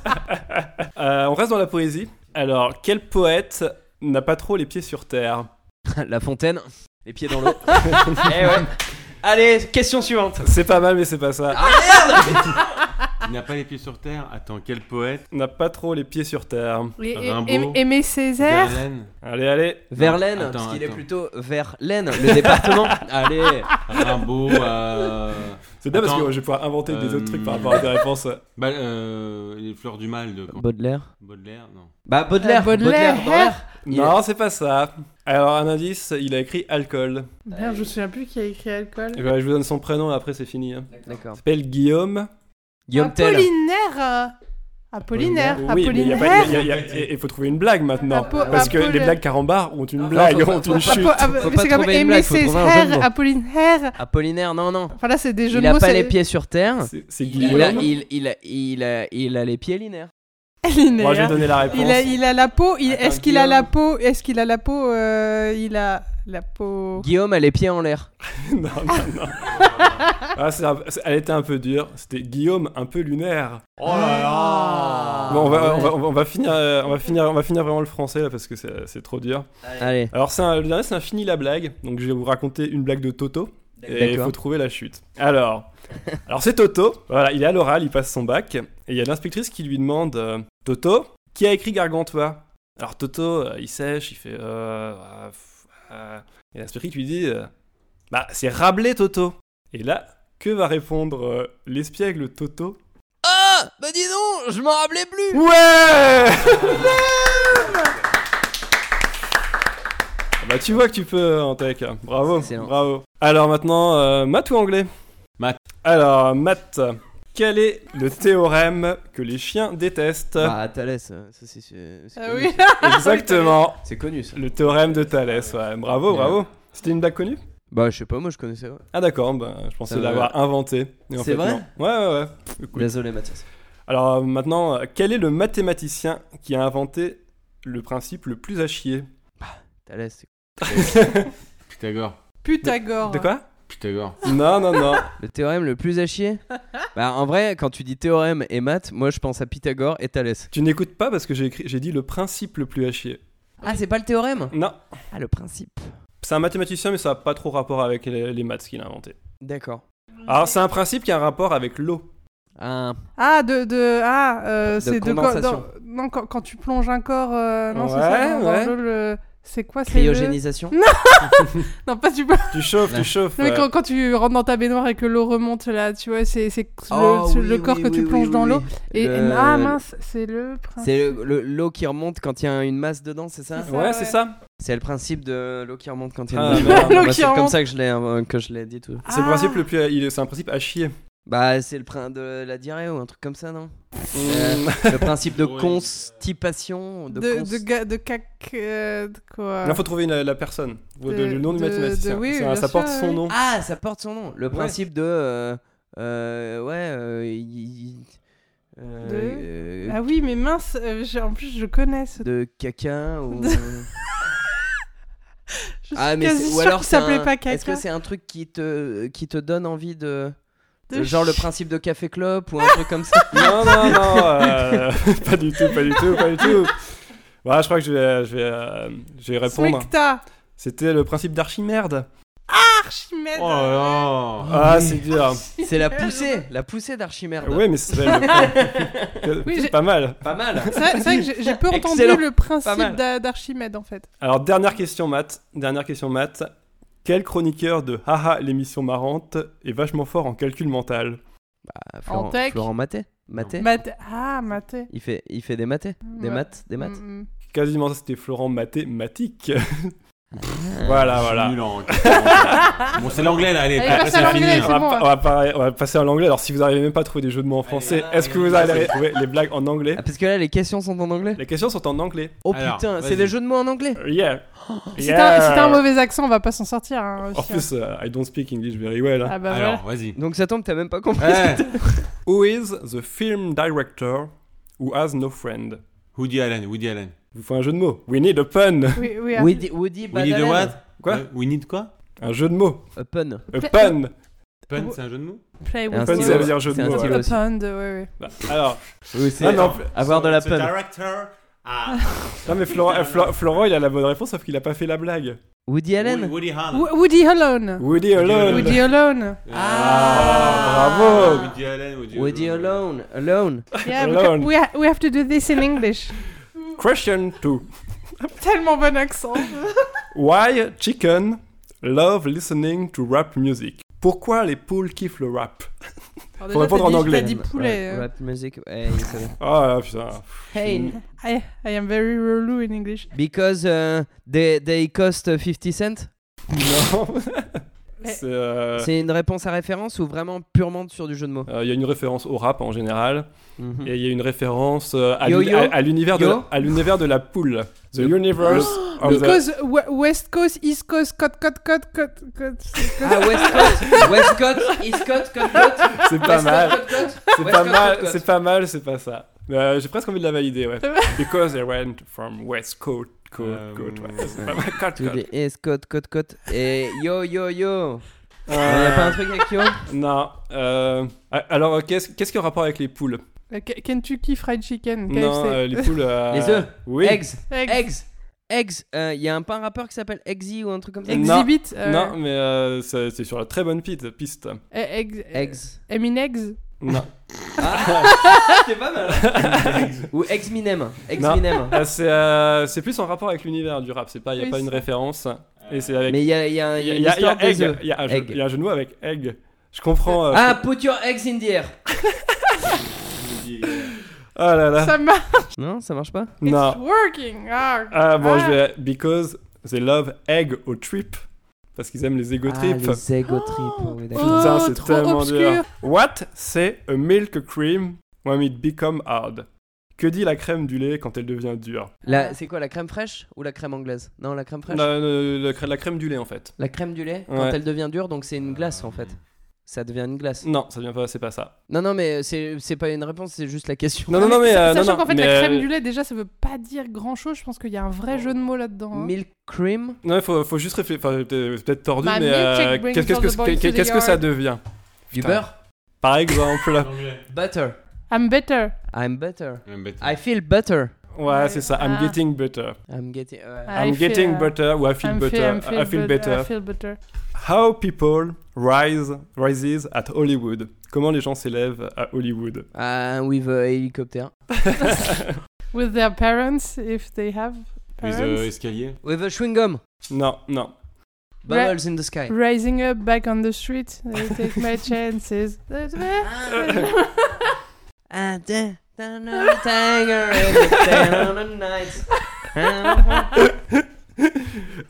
Euh, on reste dans la poésie. Alors, quel poète n'a pas trop les pieds sur terre? La fontaine, les pieds dans l'eau. eh ouais. Allez, question suivante. C'est pas mal, mais c'est pas ça. Il n'a pas les pieds sur terre. Attends, quel poète N'a pas trop les pieds sur terre. Et, et- Rimbaud. Aimé Césaire. Verlaine Allez, allez. Verlaine, attends, parce qu'il est plutôt vers l'Aisne, le département. Allez. Rimbaud euh... C'est bien parce que je vais pouvoir inventer des Euh, autres trucs par rapport à tes réponses. bah, euh, les fleurs du mal de Baudelaire. Baudelaire, non. Bah Baudelaire. Euh, Baudelaire. dans. Il Non, c'est pas ça. Alors, un indice, il a écrit alcool. Merde, je me souviens plus qui a écrit alcool. Et je vous donne son prénom et après c'est fini. hein. D'accord. Il s'appelle Guillaume. Guillaume Tell. Apollinaire. Apollinaire. Oui, il a pas- Apollinaire. il a- il a- il faut trouver une blague maintenant. Apo- parce que les blagues carambar ont une Non, blague, faut pas- ont une pas- chute. Pas c'est comme trouver une Aimé Césaire. Apollinaire. Apollinaire, non, non. Enfin là, c'est des jeux Il de a mots. pas c'est- les pieds sur terre. C'est- C'est Il a, Guillaume. il, il, a, il, a, il a les pieds linéaires. Linéaire. Moi, je vais donner la réponse. Il a, il a la peau. il- Est-ce qu'il a Guillaume. la peau Est-ce qu'il a la peau euh, Il a la peau. Guillaume a les pieds en l'air. non, non, non. Ah, c'est un- c'est- elle était un peu dure. C'était Guillaume un peu lunaire. Oh là là Bon, on, va, ouais. on, va, on va- on va finir, euh, on, va finir, on va finir vraiment le français là parce que c'est c'est trop dur. Allez. Alors, c'est un- le dernier, c'est un fini la blague. Donc, je vais vous raconter une blague de Toto. Et il faut trouver la chute. Alors, alors c'est Toto. Voilà, il est à l'oral, il passe son bac. Et il y a l'inspectrice qui lui demande euh, Toto, qui a écrit Gargantua? Alors, Toto, euh, il sèche, il fait. Euh, euh. Et l'inspectrice lui dit euh, Bah, c'est Rabelais, Toto. Et là, que va répondre euh, l'espiègle Toto? Ah Bah dis donc, je m'en rappelais plus Ouais Bah tu vois que tu peux en tech. Bravo, bravo. Alors maintenant, euh, maths ou anglais? Maths. Alors, maths. Quel est le théorème que les chiens détestent Bah Thalès, euh, ça c'est c'est- Ah connu, oui. ça. Exactement. C'est connu ça. Le théorème de Thalès, ouais. Bravo, Ouais. bravo. C'était une blague connue? Bah je sais pas, moi je connaissais. ouais. Ah d'accord, bah, je pensais Ça va. l'avoir inventé. En C'est fait, vrai? non. Ouais, ouais, ouais. Écoute. Désolé Mathias. Alors euh, maintenant, euh, quel est le mathématicien qui a inventé le principe le plus à chier? Thalès, c'est Pythagore. Pythagore. De quoi? Pythagore. Non, non, non. le théorème le plus à chier Bah en vrai, quand tu dis théorème et maths, moi je pense à Pythagore et Thalès. tu n'écoutes pas parce que j'ai écrit, j'ai dit le principe le plus à chier. Ah c'est pas le théorème Non, Ah le principe. c'est un mathématicien, mais ça n'a pas trop rapport avec les, les maths qu'il a inventé. D'accord. Alors, c'est un principe qui a un rapport avec l'eau. Ah, Ah, de. de ah, euh, c'est de. quoi- condensation. dans- non, quand, quand tu plonges un corps. euh, non, c'est Ouais, ça. dans- dans ouais. l'eau, le- C'est quoi c'est le- cryogénisation Non, pas du tout. Tu chauffes, Ouais. tu chauffes. Non, mais quand, quand tu rentres dans ta baignoire et que l'eau remonte là, tu vois, c'est c'est le, Oh, c'est oui, le corps oui, que oui, tu oui, plonges oui, dans oui. l'eau. Et Le- ah mince, c'est le principe. C'est le- le- l'eau qui remonte quand il y a une masse dedans, c'est ça. Ouais, ouais. c'est ça. C'est le principe de l'eau qui remonte quand il y a Ah, une merde. masse. L'eau qui C'est comme ça que je l'ai euh, que je l'ai dit tout. C'est le Ah. principe le plus. C'est un principe à chier. Bah c'est le principe de la diarrhée ou un truc comme ça, non? Euh, Le principe de constipation, de, De, cons- de, ga- de cac. euh, de quoi? Là, faut trouver une- la personne. De- De- le nom du de- mathématicien. de- oui, Ça- ça porte sûr, son oui. nom. Ah, ça porte son nom. Le principe de euh, euh, ouais, euh, euh, euh, Ah oui, mais mince, euh, en plus je connais ce. de caca ou De- Je suis ah mais quasi ou alors s'appelait un- pas caca. Est-ce que c'est un truc qui te qui te donne envie De Genre le principe de café clope ou un truc comme ça. Non, non, non, euh, pas du tout, pas du tout, pas du tout. Voilà, je crois que je vais, je vais, euh, je vais répondre. Smecta. C'était le principe d'Archimède. Archimède. Oh là là Ah, c'est dur. C'est la poussée, la poussée d'Archimède. Ouais, mais c'est. Oui, j'ai- pas mal. Pas mal. C'est vrai, c'est vrai que j'ai- j'ai peu entendu Excellent. le Pas principe mal. d'A- d'Archimède en fait. Alors, dernière question, Matt. Dernière question, Matt. Quel chroniqueur de Haha, l'émission marrante, est vachement fort en calcul mental Ah, Florent, En tech. Florent Maté. Maté. Mathé. Ah, mathé. Il fait, il fait des mathés. Des Ouais. maths, des maths. Mm, mm. Quasiment, ça, c'était Florent Mathématique. voilà, voilà. en- bon, c'est l'anglais là, allez, Allez, c'est. On va, bon, pa- hein. on va pas- on va passer à l'anglais. Alors, si vous n'arrivez même pas à trouver des jeux de mots en français, est-ce que vous allez trouver les blagues en anglais Ah, parce que là, les questions sont en anglais. Les questions sont en anglais. Oh Alors, putain, c'est des jeux de mots en anglais. Uh, Yeah. Si Yeah. t'as si t'as un mauvais accent, on va pas s'en sortir. hein, En aussi, plus, euh, I don't speak English very well. hein. Ah bah Alors, vas-y. Donc ça tombe, t'as même pas compris. Who is the film director who has no friend? Woody Allen, Woody Allen. Vous faites un jeu de mots. We need a pun. Woody, Woody We need a what? Quoi? Euh, We need quoi? Un jeu de mots. A pun. A pun. Pun, c'est un jeu de mots? Play Un with Pun, ça veut dire jeu de C'est un mots. stylo. ouais. Ouais, ouais. Bah, alors, Oui, Ah, Avoir de la pun. director ah, non mais Florent, euh, Flo- Florent, il a la bonne réponse, sauf qu'il a pas fait la blague. Woody Allen. Woody Allen. Wo- Woody Alone. Woody Alone. Woody Alone. Ah, bravo. Woody Allen, Woody, Woody Alone. Alone. Yeah, we, Alone. we, ha- we have to do this in English. Question 2. Tellement bon accent. Why chicken love listening to rap music? Pourquoi les poules kiffent le rap? Alors Faut répondre en anglais. Dit poulet. Rap, euh. rap music. Ouais, savait. Ah putain. Hey, I, I am very relou in English. because uh, they, they cost 50 cents? Non. C'est, euh, une réponse à référence ou vraiment purement sur du jeu de mots euh, Il y a une référence au rap en général, Mhm. et il y a une référence euh, à, l'univers de, Yo. à l'univers de la poule. The universe of the... Because we- West Coast, East Coast, Cote, Cote, Cote, Cote, Cote. Ah, West Coast, West Coast, East Coast, Coast, Coast. C'est pas West mal. C'est pas mal, c'est pas mal, c'est pas ça. Euh, J'ai presque envie de la valider, ouais. Because they went from West Coast, Coast, Euh, Coast, ouais. C'est ouais. pas mal, Coast, To Coast. the East Coast, Coast, Coast. Et yo, yo, yo. Euh, Y'a pas un truc avec yo Non. euh, Alors, qu'est-ce qu'est-ce qui a rapport avec les poules? Euh, Kentucky Fried Chicken, Non, KFC. euh, les poules. euh, Les œufs. Oui. Eggs. Eggs. Eggs. Eggs. Il y a un, pas un rappeur qui s'appelle Eggsy ou un truc comme ça? Non. Exhibit. euh, Non, mais euh, c'est c'est sur la très bonne piste. piste. eh, eggs. Eggs. Emin Eggs. Non. C'est pas mal. ou Eggs Minem. Euh, c'est euh, c'est plus en rapport avec l'univers du rap. C'est pas, il y a Oui, pas une c'est- référence. Et c'est avec. Mais il y a, il y a, il Il y a y, une a- il y a histoire des egg. œufs. Il y a un jeu- il y a un mots avec egg. Je comprends. euh, Ah, put your eggs in the air. Oh là là. Ça marche. Non, ça marche pas Non. It's working. Ah, Ah bon, Ah. je vais. Because they love egg au trip. Parce qu'ils aiment les ego Ah, trips. les ego trips. oui, d'accord. Oh, Putain, c'est tellement obscur. dur. What? Say a milk cream? When it become hard Que dit la crème du lait quand elle devient dure? La- C'est quoi, la crème fraîche ou la crème anglaise? Non, la crème fraîche? la, la- la crème- la crème du lait en fait. La crème du lait, quand Ouais. elle devient dure, donc c'est une glace en fait. Ça devient une glace. Non, ça vient pas, c'est pas ça. Non, non, mais c'est c'est pas une réponse, c'est juste la question. Non, non, non, mais. Euh, Sachant qu'en fait, mais, la crème euh, du lait, déjà, ça veut pas dire grand chose. Je pense qu'il y a un vrai jeu de mots là-dedans. hein. Milk cream? Non, il faut, faut juste réfléchir. Enfin, peut-être peut-être tordu, My mais. euh, Qu'est-ce que, the qu'est-ce que ça devient? Du beurre Par exemple. Butter. I'm better. I'm better. Un bête. I feel better. Ouais, c'est ça. I'm Ah. getting better. I'm getting. ouais. I'm feel, getting uh, better ou I feel I'm better. feel- I feel better. I feel better. How people rise rises at Hollywood. Comment les gens s'élèvent à Hollywood? Ah, with a hélicoptère. With their parents, if they have With parents. euh, escalier? With a chewing gum. Non, non. Bubbles in the sky. Rising up back on the street, I take my chances. Ah, da-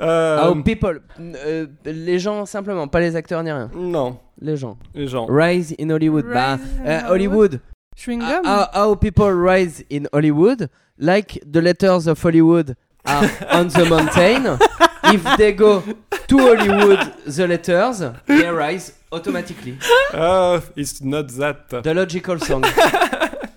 Euh, Oh, people. Euh, les gens, simplement, pas les acteurs ni rien. Non, Les gens. les gens. Rise in Hollywood. bah, in euh, Hollywood. Hollywood. Chewing Uh, gum? how, how people rise in Hollywood, like the letters of Hollywood are on the mountain. If they go to Hollywood, the letters they rise automatically. Ah, it's not that. The logical song.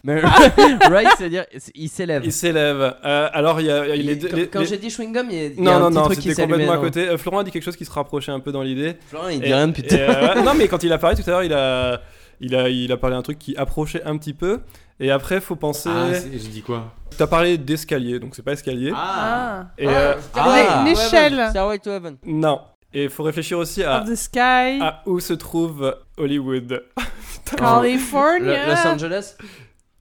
Mais rise, c'est-à-dire il s'élève. Il s'élève. Euh, alors, il y a, il y a les Il- deux- quand les- quand les- j'ai dit chewing gum, il y a, il y a Non, un non, petit non, truc qui s'allumait. complètement à non. côté. Euh, Florent a dit quelque chose qui se rapprochait un peu dans l'idée. Florent, il Et- dit rien depuis tout et, à l'heure. euh, non, mais quand il a parlé tout à l'heure, il a, il a, il a parlé d'un truc qui approchait un petit peu. Et après, faut penser. Ah, j'ai dit quoi? T'as parlé d'escalier, donc c'est pas escalier. Ah. Et euh, Ah. L'é- L'échelle Stairway to Heaven. non. Et il faut réfléchir aussi à, of the sky, à où se trouve Hollywood. California. Los Angeles.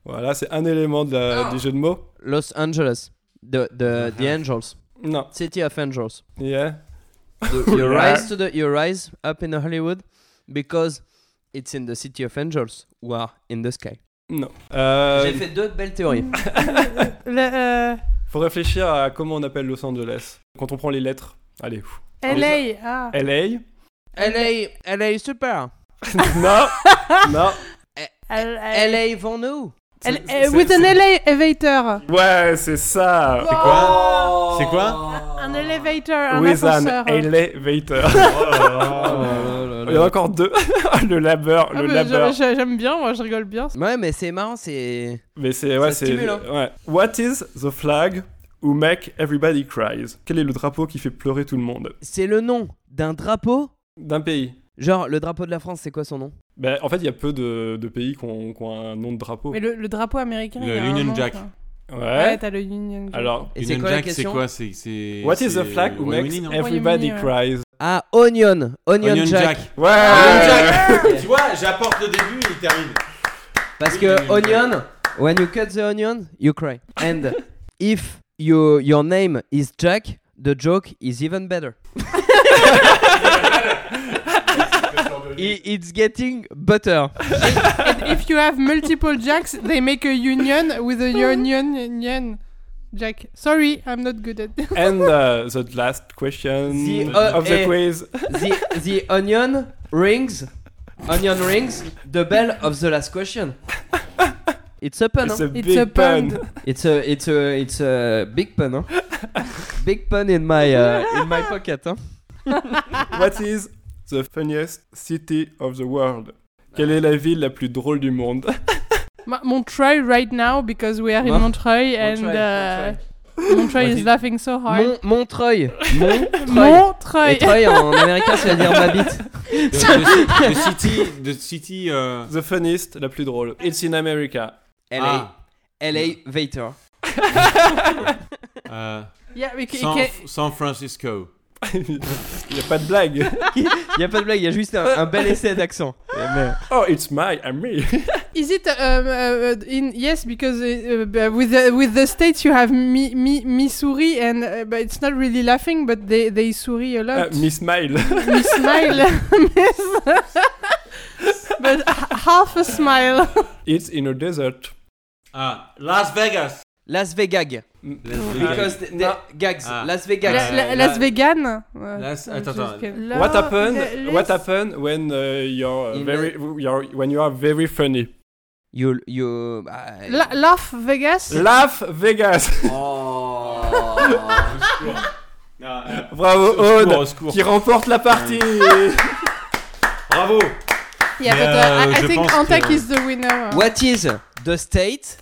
Voilà, c'est un élément de la- du jeu de mots. Los Angeles. The, the, the Angels. Non. City of Angels. Yeah. The- you rise to the you rise up in Hollywood because it's in the city of angels who are in the sky. Non. Euh, J'ai fait deux belles théories. Le, euh, faut réfléchir à comment on appelle Los Angeles. Quand on prend les lettres. Allez. ouf. LA. Ah. LA. LA, LA super. non. non. L- LA vont nous. Euh, with c'est- an elevator. Ouais, c'est ça. C'est quoi C'est quoi Un elevator, un With an ascenseur. elevator. Il y en a encore deux. le labeur, Ah, le labeur. j'a- J'aime bien, moi je rigole bien. Ouais, mais c'est marrant, c'est. Mais c'est ouais, Ça c'est stimule, hein. ouais. What is the flag who make everybody cries? Quel est le drapeau qui fait pleurer tout le monde? C'est le nom d'un drapeau. D'un pays. Genre, le drapeau de la France, c'est quoi son nom? Ben, en fait, il y a peu de, de pays qui ont, qui ont un nom de drapeau. Mais le, le drapeau américain. Le il y a un Union nom, Jack. quoi. Ouais. Ouais, t'as le Union Jack. Alors, Et Union quoi Jack, c'est quoi? C'est what is the flag who makes everybody Royaume-Uni, cries Ah, Onion. Onion, Onion Jack. Jack. Ouais. Onion tu vois, j'apporte le début et il termine. Parce que onion, when you cut the onion, you cry. And if you, your name is Jack, the joke is even better. I- it's getting better. And if you have multiple jacks, they make a union with a union union jack. Sorry, I'm not good at And uh, the last question The, uh, of the eh, quiz. The, the onion rings, onion rings, the bell of the last question. It's a pun, It's huh? a It's big a pun. pun. It's a, it's a, it's a big pun, huh? Big pun in my, uh, in my pocket, huh? What is the funniest city of the world Quelle est la ville la plus drôle du monde? Montreuil right now because we are in Mon- Montreuil and uh, Montreuil is laughing so hard. Mon, Montreuil. Montreuil. Et Montreuil. Treuil en américain, ça veut dire ma bite. The, the- the city, the city. euh, The funniest, la plus drôle. It's in America. LA. ah, LA Vater. euh, Yeah, we San Francisco. Il n'y a pas de blague. Y a pas de blague, y a juste un, un bel essai d'accent. Oh, it's my, I'm me. Is it um, uh, in yes because uh, uh, with the, with the states you have mi, mi, Missouri and uh, but it's not really laughing but they they souris a Uh, lot. me smile. Me smile, but half a smile. It's in a desert. Ah, Las Vegas. Las Vegas. Because the, the gags. Ah. Las La- Vegas. la- la- Las Vegan. Las- Uh, attends, attends. What happened? la- What happened when uh, you're In very, you're, when you are very funny? You, you. ah, La- Laugh Vegas? Laugh Vegas. Oh. Bravo Aude, qui remporte la partie. Bravo. Yeah, Mais, but uh, I, I je think que- is the winner. What is the state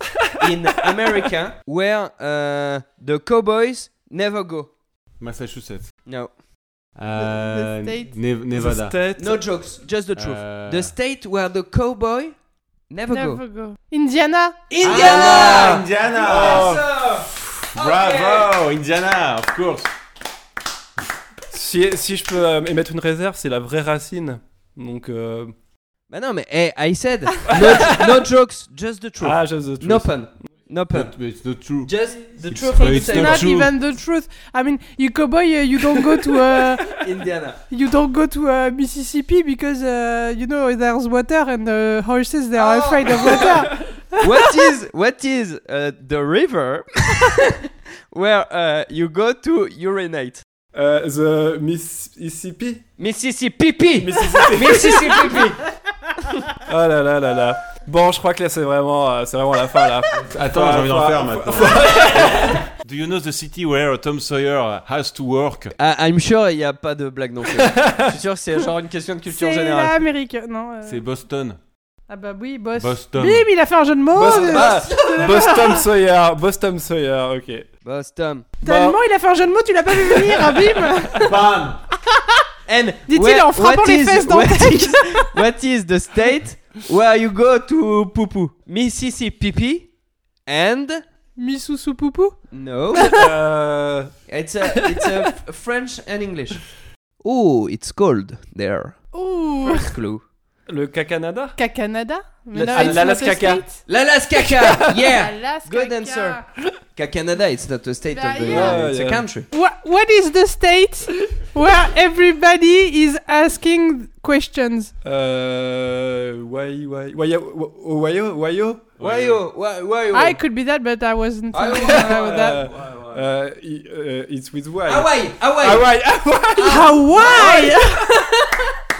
in America where uh, the cowboys never go? Massachusetts. No. Euh, the state. Ne- Nevada. The state. No jokes, just the truth. Euh, The state where the cowboy never, go. Never go. Indiana. Ah, Indiana. Oh. Bravo, Indiana, of course. Si, si je peux euh, émettre une réserve, c'est la vraie racine. Donc, euh, Bah non, mais hey, I said no, no jokes, just the truth. ah, just the truth. no pun. No pun. But, but it's not true. Just the It's truth the it's not not true. even the truth. I mean, you cowboy, uh, you don't go to uh, Indiana. you don't go to uh, Mississippi because uh, you know there's water and the horses they are Oh. afraid of water. what is what is uh, the river where uh, you go to urinate? Euh, the Mississippi? Mississippi. Mississippi. Mississippi. oh là là là là. Bon, je crois que là c'est vraiment, euh, c'est vraiment la fin là. Attends, j'ai envie d'en faire maintenant. Do you know the city where Tom Sawyer has to work? Ah, I'm sure il n'y a pas de blague non plus. Je suis sûr que c'est genre une question de culture C'est générale. l'Amérique, non euh, C'est Boston. Ah bah oui, boss. Boston. Bim, il a fait un jeu de mots. Boston, euh, ah, Boston Sawyer, Boston Sawyer, ok. Boston. Tellement il a fait un jeu de mots, tu l'as pas vu venir, hein, bim. Bam! And Dit-il en frappant what les is- fesses what d'Antec. is- What is the state Where you go to poopoo? Mississippi and Misusu Poupou no, Euh, it's a it's a French and English. Oh, it's cold there. Ouh First clue. Le Cacanada Canada La- ah, l'Alaska. L'Alaska, yeah. Alaska. Good answer. Ka Canada, it's not a state Bah, of the yeah. it's a country. What, what is the state where everybody is asking questions? Euh. Why, why, why, Ohio, Ohio Why? Why why? I could be that, but I wasn't about that. Euh, it's with why Hawaii, Hawaii. Hawaii, Hawaii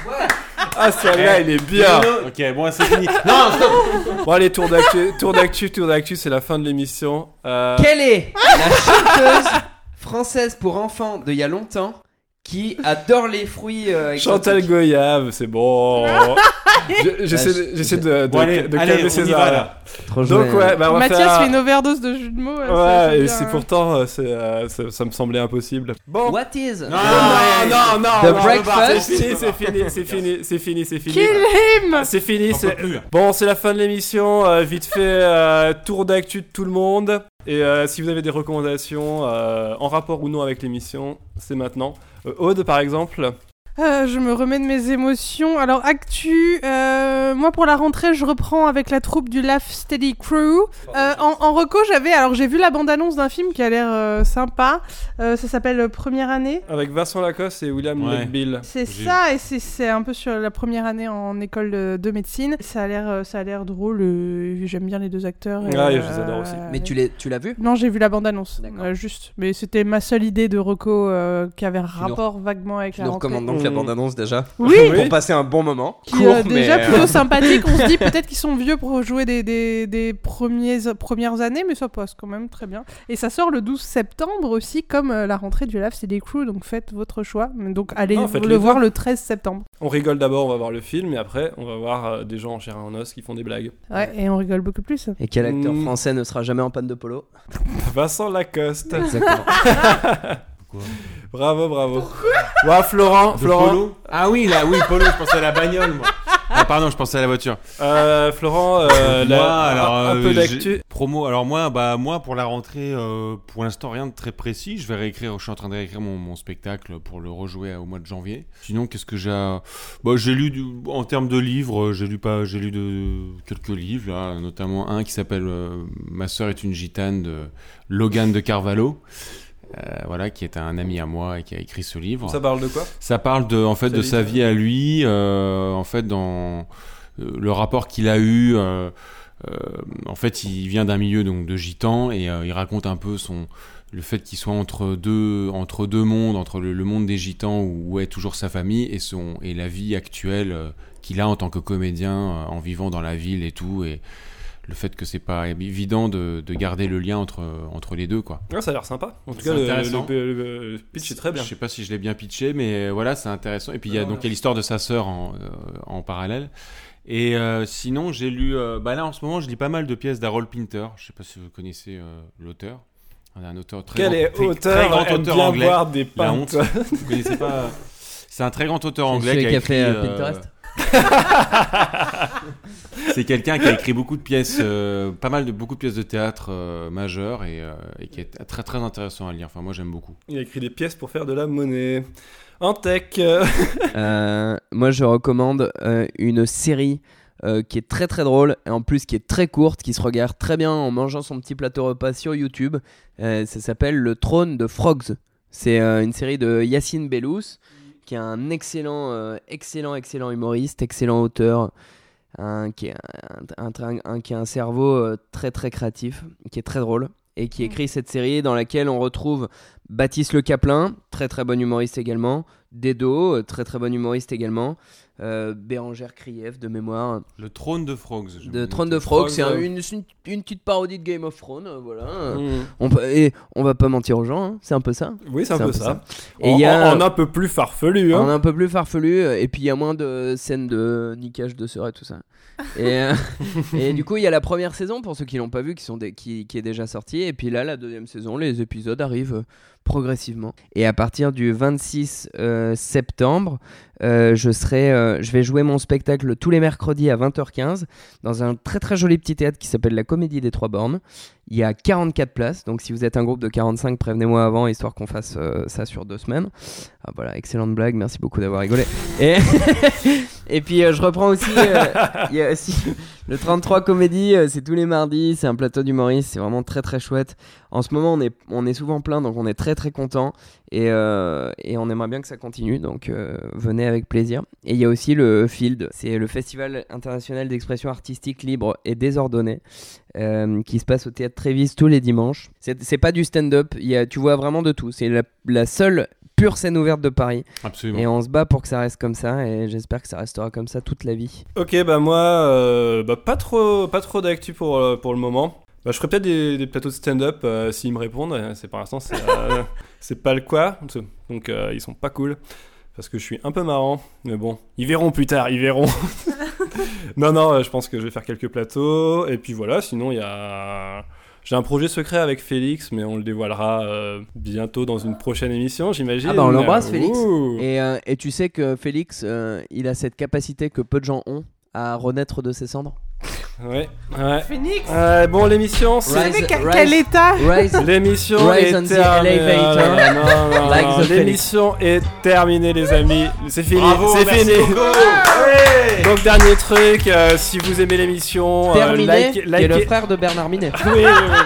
Hawaii! Ah, celle-là, il est bien Ok, bon, c'est fini. Non, stop Bon, allez, tour d'actu, tour d'actu, tour d'actu, c'est la fin de l'émission. Euh, Quelle est la chanteuse française pour enfants de il y a longtemps qui adore les fruits euh, Chantal Goyave, c'est bon Je- J'essaie de, j'essaie de, de, Bon, allez, de allez, calmer César. là. Trop Donc, ouais, bah, on va Mathias faire... fait une overdose de jeux de mots. Ouais, c'est et c'est hein. pourtant, euh, c'est, euh, ça, ça me semblait impossible. Bon. What is Non, non, non, non, The non, breakfast? C'est fini, c'est fini, c'est fini, c'est fini, c'est fini. Kill him! C'est fini, c'est... plus. Bon, c'est la fin de l'émission. euh, vite fait, euh, tour d'actu de tout le monde. Et euh, si vous avez des recommandations euh, en rapport ou non avec l'émission, c'est maintenant. Euh, Aude, par exemple. Euh, je me remets de mes émotions. Alors, actu, euh, moi pour la rentrée, je reprends avec la troupe du Laugh Steady Crew. Euh, en, en reco, j'avais, alors j'ai vu la bande-annonce d'un film qui a l'air euh, sympa. Euh, ça s'appelle Première année. Avec Vincent Lacoste et William Ouais. Bill. C'est ça, et c'est- un peu sur la première année en école de, de médecine. Ça a l'air, ça a l'air drôle. euh, J'aime bien les deux acteurs. et, Ah, et je les adore aussi. Mais tu l'as vu? Non, j'ai vu la bande-annonce, D'accord. euh, juste. Mais c'était ma seule idée de reco euh, qui avait un nous- rapport vaguement avec Tu la nous rentrée. La bande-annonce déjà Oui. Pour passer un bon moment. qui Court, euh, déjà mais, euh, plutôt sympathique. On se dit peut-être qu'ils sont vieux pour jouer des, des, des premiers, premières années, mais ça passe quand même très bien. Et ça sort le 12 septembre aussi, comme euh, la rentrée du LAF, c'est des crews, donc faites votre choix. Donc allez Non, le voir le 13 septembre. On rigole d'abord, on va voir le film, et après, on va voir euh, des gens en chair et en os qui font des blagues. Ouais, et on rigole beaucoup plus. Et quel acteur Mm. français ne sera jamais en panne de polo? Vincent Lacoste. Exactement. Bravo, bravo. Ouais, Florent, De Florent, Polo Ah oui, là, oui, Polo, je pensais à la bagnole, moi. Ah, pardon, je pensais à la voiture. euh, Florent, euh, moi, la- alors, un, un euh, peu d'actu. Promo, alors moi, bah, moi pour la rentrée, euh, pour l'instant, rien de très précis. Je vais réécrire, je suis en train de réécrire mon, mon spectacle pour le rejouer au mois de janvier. Sinon, qu'est-ce que j'ai à- bah, J'ai lu, du- en termes de livres, j'ai lu, pas, j'ai lu de, quelques livres, là, notamment un qui s'appelle euh, Ma sœur est une gitane de Logan de Carvalho. Euh, voilà, qui est un ami à moi et qui a écrit ce livre. Ça parle de quoi? Ça parle de, en fait, Sa de vie, sa vie à lui, euh, en fait, dans euh, le rapport qu'il a eu. euh, en fait, il vient d'un milieu donc de gitans et il raconte un peu son le fait qu'il soit entre deux entre deux mondes, entre le, le monde des gitans où, où est toujours sa famille et son et la vie actuelle qu'il a en tant que comédien en vivant dans la ville et tout et le fait que c'est pas évident de, de garder le lien entre entre les deux quoi. Ah, Ça a l'air sympa. En tout cas, le, intéressant. le- le- le pitch est très bien. Je sais pas si je l'ai bien pitché, mais voilà, c'est intéressant. Et puis il y a donc l'histoire de sa sœur en, euh, en parallèle. Et euh, sinon, j'ai lu. euh, bah là, en ce moment, je lis pas mal de pièces d'Harold Pinter. Je sais pas si vous connaissez euh, l'auteur. Un auteur très Quel grand, est très- auteur très grand auteur anglais. boire des La honte. Vous connaissez pas C'est un très grand auteur anglais celui qui a, qui a fait, écrit, euh, Pinterest C'est quelqu'un qui a écrit beaucoup de pièces, euh, pas mal de beaucoup de pièces de théâtre euh, majeures et, euh, et qui est très très intéressant à lire. Enfin, moi j'aime beaucoup. Il a écrit des pièces pour faire de la monnaie. En tech. moi, je recommande euh, une série euh, qui est très très drôle et en plus qui est très courte, qui se regarde très bien en mangeant son petit plateau repas sur YouTube. Euh, ça s'appelle Le Trône de Frogs. C'est euh, une série de Yacine Bellous, qui est un excellent, euh, excellent, excellent humoriste, excellent auteur, un, qui, est un, un- un- qui a un cerveau euh, très très créatif, qui est très drôle et qui écrit cette série dans laquelle on retrouve Baptiste Le Caplin, très très bon humoriste également, Dedo, euh, très très bon humoriste également, euh, Bérangère Krief de mémoire, Le trône de Frogs. me Trône de Frog, Frogs, c'est un- une, une- une petite parodie de Game of Thrones, euh, voilà. hmm. On, peut- et on va pas mentir aux gens, hein, c'est un peu ça. Oui, c'est un peu ça. Et en, y a- en- en un peu plus farfelu. On Hein. est un peu plus farfelu, euh, et puis il y a moins de scènes de niquage de sœurs et tout ça. Et, euh, et du coup, il y a la première saison, pour ceux qui l'ont pas vu, qui, sont qui est déjà sortie. Et puis là, la deuxième saison, les épisodes arrivent euh, progressivement. Et à partir du 26 euh, septembre, euh, je serai, euh, je vais jouer mon spectacle tous les mercredis à 20h15 dans un très très joli petit théâtre qui s'appelle la Comédie des Trois Bornes. Il y a 44 places, donc si vous êtes un groupe de 45, prévenez-moi avant histoire qu'on fasse euh, ça sur deux semaines. Ah, voilà, excellente blague, merci beaucoup d'avoir rigolé. Et, et puis je reprends aussi, il y a aussi le 33 Comédie, c'est tous les mardis, c'est un plateau d'humoristes, c'est vraiment très très chouette. En ce moment, on est, on est souvent plein, donc on est très très content et, euh, et on aimerait bien que ça continue, donc euh, venez avec plaisir. Et il y a aussi le Field, c'est le Festival international d'expression artistique libre et désordonnée euh, qui se passe au théâtre Trévis tous les dimanches. C'est pas du stand-up, il y a- tu vois vraiment de tout. C'est la, la seule pure scène ouverte de Paris Absolument. et on se bat pour que ça reste comme ça et j'espère que ça restera comme ça toute la vie. Ok, bah moi, euh, bah pas trop, pas trop d'actu pour, pour le moment. Bah, je ferai peut-être des, des plateaux de stand-up euh, s'ils me répondent. Euh, C'est pour l'instant, c'est euh, c'est pas le quoi. Donc euh, ils sont pas cool. Parce que je suis un peu marrant. Mais bon, ils verront plus tard, ils verront. non, non, euh, je pense que je vais faire quelques plateaux. Et puis voilà, sinon il y a. J'ai un projet secret avec Félix, mais on le dévoilera euh, bientôt dans une prochaine émission, j'imagine. Ah bah, on l'embrasse, Félix. Et, euh, et tu sais que Félix, euh, il a cette capacité que peu de gens ont à renaître de ses cendres? Ouais, ouais. Phoenix Euh, bon, l'émission, Vous c'est. Rise- savez quel, rise- quel état Rise, L'émission est terminée. non, non, Like non. the L'émission est terminée, les amis. C'est fini. Bravo, C'est fini. Ouais. Donc dernier truc, euh, si vous aimez l'émission, euh, terminé, likez- qui est le frère de Bernard Minet. Oui, oui, oui.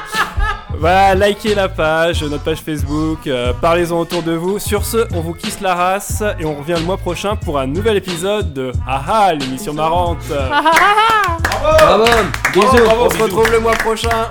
Voilà, likez la page, notre page Facebook, euh, parlez-en autour de vous. Sur ce, on vous kiss la race et on revient le mois prochain pour un nouvel épisode de Haha, l'émission marrante. Ah, ah, ah, ah. Bravo, bisous. bravo, on se retrouve le mois prochain.